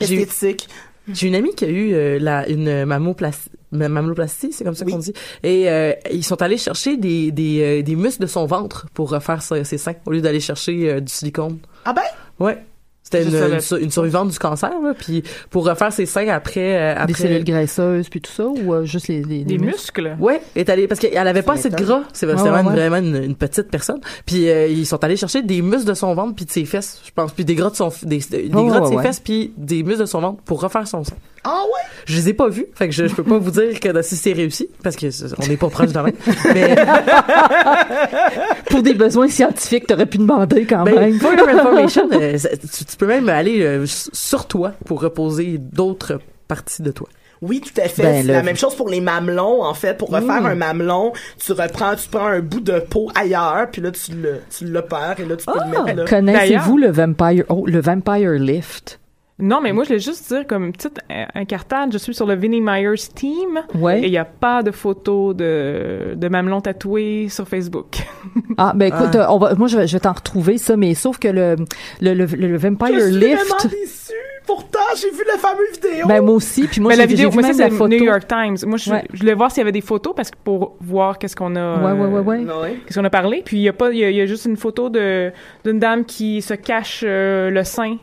esthétique. j'ai une amie qui a eu euh, la, une mammoplastie, mammoplastie, c'est comme ça Oui. qu'on dit. Et euh, ils sont allés chercher des, des, euh, des muscles de son ventre pour refaire ses, seins, au lieu d'aller chercher du silicone. Ah ben, Ouais. C'était une, une, une survivante du cancer, là, puis pour refaire ses seins après... euh, après Des cellules graisseuses, puis tout ça, ou euh, juste les, les, des les muscles? Ouais, est allée parce qu'elle avait pas assez de gras, c'est Ouais, vraiment, ouais, vraiment une, une petite personne. Puis euh, ils sont allés chercher des muscles de son ventre puis de ses fesses, je pense, puis des gras de son des, des Ouais, gras de ouais, ses ouais. fesses puis des muscles de son ventre pour refaire son sein. ah ouais? Je les ai pas vus, fait que je, je peux pas vous dire que si c'est réussi parce que on n'est pas proche de même. Mais Pour des besoins scientifiques, t'aurais pu demander quand ben, même. for information, euh, tu, tu peux même aller euh, sur toi pour reposer d'autres parties de toi. Oui, tout à fait. Ben, c'est le- la même chose pour les mamelons, en fait. Pour refaire Mm. un mamelon, tu reprends, tu prends un bout de peau ailleurs, puis là, tu le, tu l'opères, et là, tu peux le mettre là. Connaissez-vous le Vampire, oh, le Vampire Lift? Non mais moi je voulais juste dire comme petite euh, incartade je suis sur le Vinnie Myers team Ouais. et il y a pas de photos de de mamelon tatoué sur Facebook Ah, ben écoute, euh, on va, moi je vais, je vais t'en retrouver ça, mais sauf que le, le, le, le Vampire Je suis Lift, vraiment déçue. Pourtant, j'ai vu la fameuse vidéo. ben moi aussi, puis moi mais j'ai la vidéo j'ai vu moi ça même c'est la photo. New York Times moi je, Ouais. je voulais voir s'il y avait des photos parce que pour voir qu'est-ce qu'on a Ouais, ouais, ouais, ouais. Ouais. qu'est-ce qu'on a parlé puis il y a pas il y a, il y a juste une photo de d'une dame qui se cache euh, le sein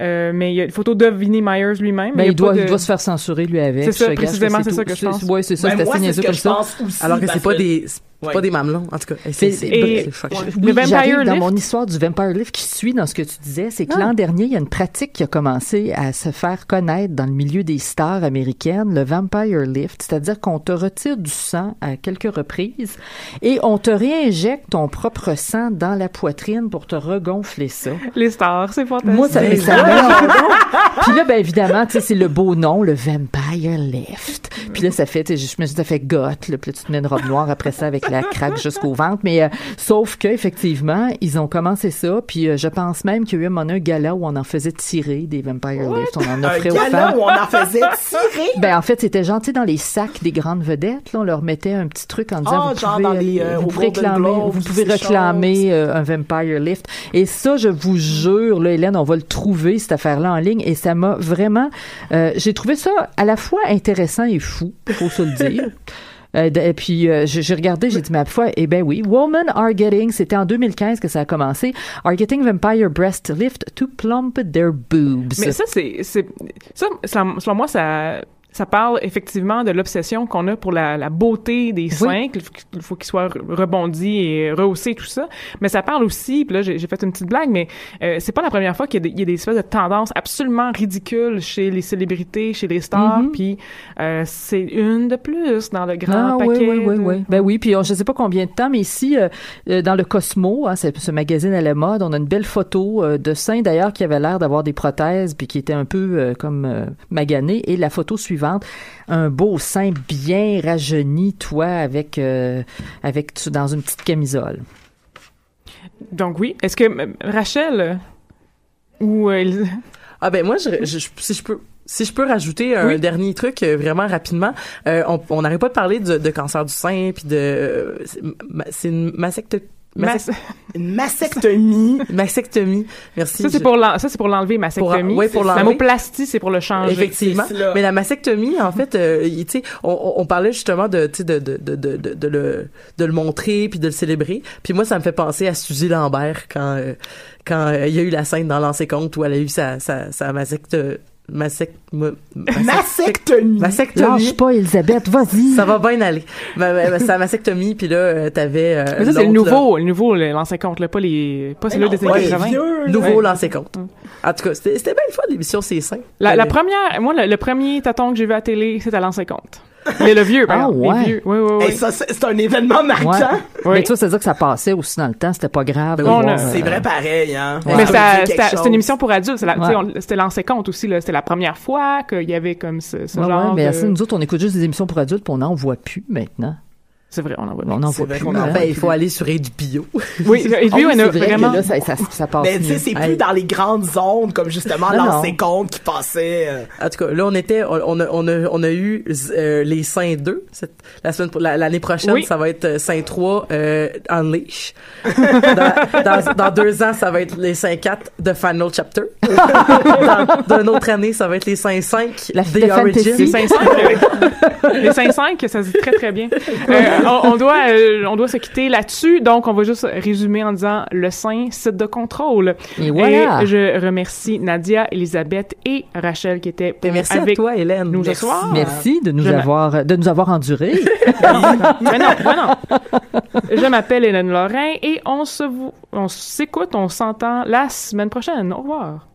euh, mais il y a une photo de Vinnie Myers lui-même Ben, il doit, de- il doit se faire censurer lui avec. C'est ça, précisément, c'est ça que je pense. Ouais, c'est ça, Ben, c'est moi, assez niaiseux que comme je ça. aussi. Alors que c'est pas des C'est pas des mamelons, en tout cas. Et C'est- choquant. Oui, dans Lift? mon histoire du Vampire Lift qui suit dans ce que tu disais, c'est que Ah. l'an dernier, il y a une pratique qui a commencé à se faire connaître dans le milieu des stars américaines, le Vampire Lift, c'est-à-dire qu'on te retire du sang à quelques reprises et on te réinjecte ton propre sang dans la poitrine pour te regonfler ça. Les stars, c'est fantastique. Moi, ça me ça Puis là, ben évidemment, tu sais, c'est le beau nom, le Vampire Lift. Puis là, ça fait, tu sais, je me suis dit, ça fait goth, là, puis là, tu te mets une robe noire après ça avec la craque jusqu'au ventre. Mais euh, sauf que effectivement, ils ont commencé ça. Puis euh, je pense même qu'il y a eu un, un gala où on en faisait tirer des Vampire Lift. On en Un offrait aux gala femmes. où on en faisait tirer? Ben en fait, c'était gentil dans les sacs des grandes vedettes. Là, on leur mettait un petit truc en disant Ah, vous genre pouvez, dans les, aller- euh, vous pouvez réclamer, vous pouvez réclamer euh, un Vampire Lift. Et ça, je vous jure, là, Hélène, on va le trouver cette affaire-là en ligne. Et ça m'a vraiment, euh, j'ai trouvé ça à la fois intéressant et fou, faut se le dire. Euh, et puis euh, j'ai regardé, j'ai dit ma foi, eh ben oui, Women are getting, c'était en 2015 que ça a commencé, are getting vampire breast lift to plump their boobs. Mais ça, c'est, ça, selon moi, ça, ça parle effectivement de l'obsession qu'on a pour la, la beauté des seins, qu'il faut qu'il faut qu'ils soient rebondis et rehaussés, tout ça. Mais ça parle aussi, puis là, j'ai fait une petite blague, mais euh, c'est pas la première fois qu'il y, a des- il y a des espèces de tendances absolument ridicules chez les célébrités, chez les stars, Mhm. puis euh, c'est une de plus dans le grand Ah, oui, paquet. oui, oui, de- oui. Ben oui, puis on- je sais pas combien de temps, mais ici, euh, euh, dans le Cosmo, hein, ce magazine à la mode, on a une belle photo de seins d'ailleurs qui avait l'air d'avoir des prothèses puis qui était un peu comme euh, magané. Et la photo suivante, un beau sein bien rajeuni, toi, avec avec avec tu- dans une petite camisole. Donc oui. Est-ce que euh, Rachel euh, ou euh, Ah ben moi, je, je- je- si je peux... Si je peux rajouter un Oui. dernier truc euh, vraiment rapidement, euh, on on n'arrête pas de parler de, de cancer du sein puis de euh, c'est une mastectomie. Mas- Une mastectomie. Mastectomie. Merci. ça c'est je- pour l'en- ça c'est pour l'enlever mastectomie. Pour- ouais, pour la l'enlever. moplastie c'est pour le changer. Effectivement. Mais la mastectomie, en fait, euh, il- tu sais, on, on- on parlait justement de, tu sais, de, de, de, de, de, de le, de le montrer puis de le célébrer. Puis moi, ça me fait penser à Suzy Lambert quand, euh, quand euh, il y a eu la scène dans L'ancien compte où elle a eu sa, sa, sa mastectomie. Masec... mo- Mastectomie. Mastectomie. Lâche pas, Elisabeth, vas-y. Ça va bien aller. Ma, ma, ma- sa mastectomie, puis là, euh, t'avais... euh, Mais ça c'est le l'autre, là. nouveau, le nouveau l'ancien compte là, pas les pas celui non, des années les 80. vieux. Nouveau Ouais. lancé compte. En tout cas, c'était bien le fun, l'émission C'est sain. La, la première, moi, le, le premier taton que j'ai vu à la télé, c'était à l'ancien compte. Mais le vieux, par Ah, exemple. ouais. Les vieux. Oui, oui, oui. Et ça, c'est c'est un événement marquant. Ouais. Oui. Mais tu vois, c'est-à-dire que ça passait aussi dans le temps, c'était pas grave. A- C'est euh, vrai pareil, hein. Mais Ça ça- chose. une émission pour adultes. c'est C'était l'ancien compte aussi. C'était la première fois qu'il y avait comme ce, ce ouais, ouais, genre mais de... assez, nous autres, on écoute juste des émissions pour adultes, puis on n'en voit plus maintenant. C'est vrai, on en voit. On C'est voit vrai plus. qu'on en il faut aller sur HBO. Oui, et Ah on a c'est vrai vraiment... que là, ça, ça, ça passe Mais tu sais, c'est plus dans les grandes ondes, comme justement l'ancien compte qui passait. euh, En tout cas, là, on était, on, a, on a, on a eu euh, les Saints 2. Cette, la semaine, l'année prochaine, Oui. ça va être euh, Saint 3 euh, Unleash. dans, dans, dans deux ans, ça va être les Saints 4 The Final Chapter. dans, dans une autre année, ça va être les Saints 5 La- The. Origin. Les 5-5, euh, les 5-5, ça se dit très très bien. On, on doit, euh, on doit se quitter là-dessus, donc on va juste résumer en disant le sein, site de contrôle. Et voilà. Et je remercie Nadia, Elisabeth et Rachel qui étaient merci avec à toi, Hélène. nous ce Merci. soir. Merci de nous Je avoir de nous avoir endurés. Mais non, mais non. Je m'appelle Hélène Lorrain et on se, on s'écoute, on s'entend la semaine prochaine. Au revoir.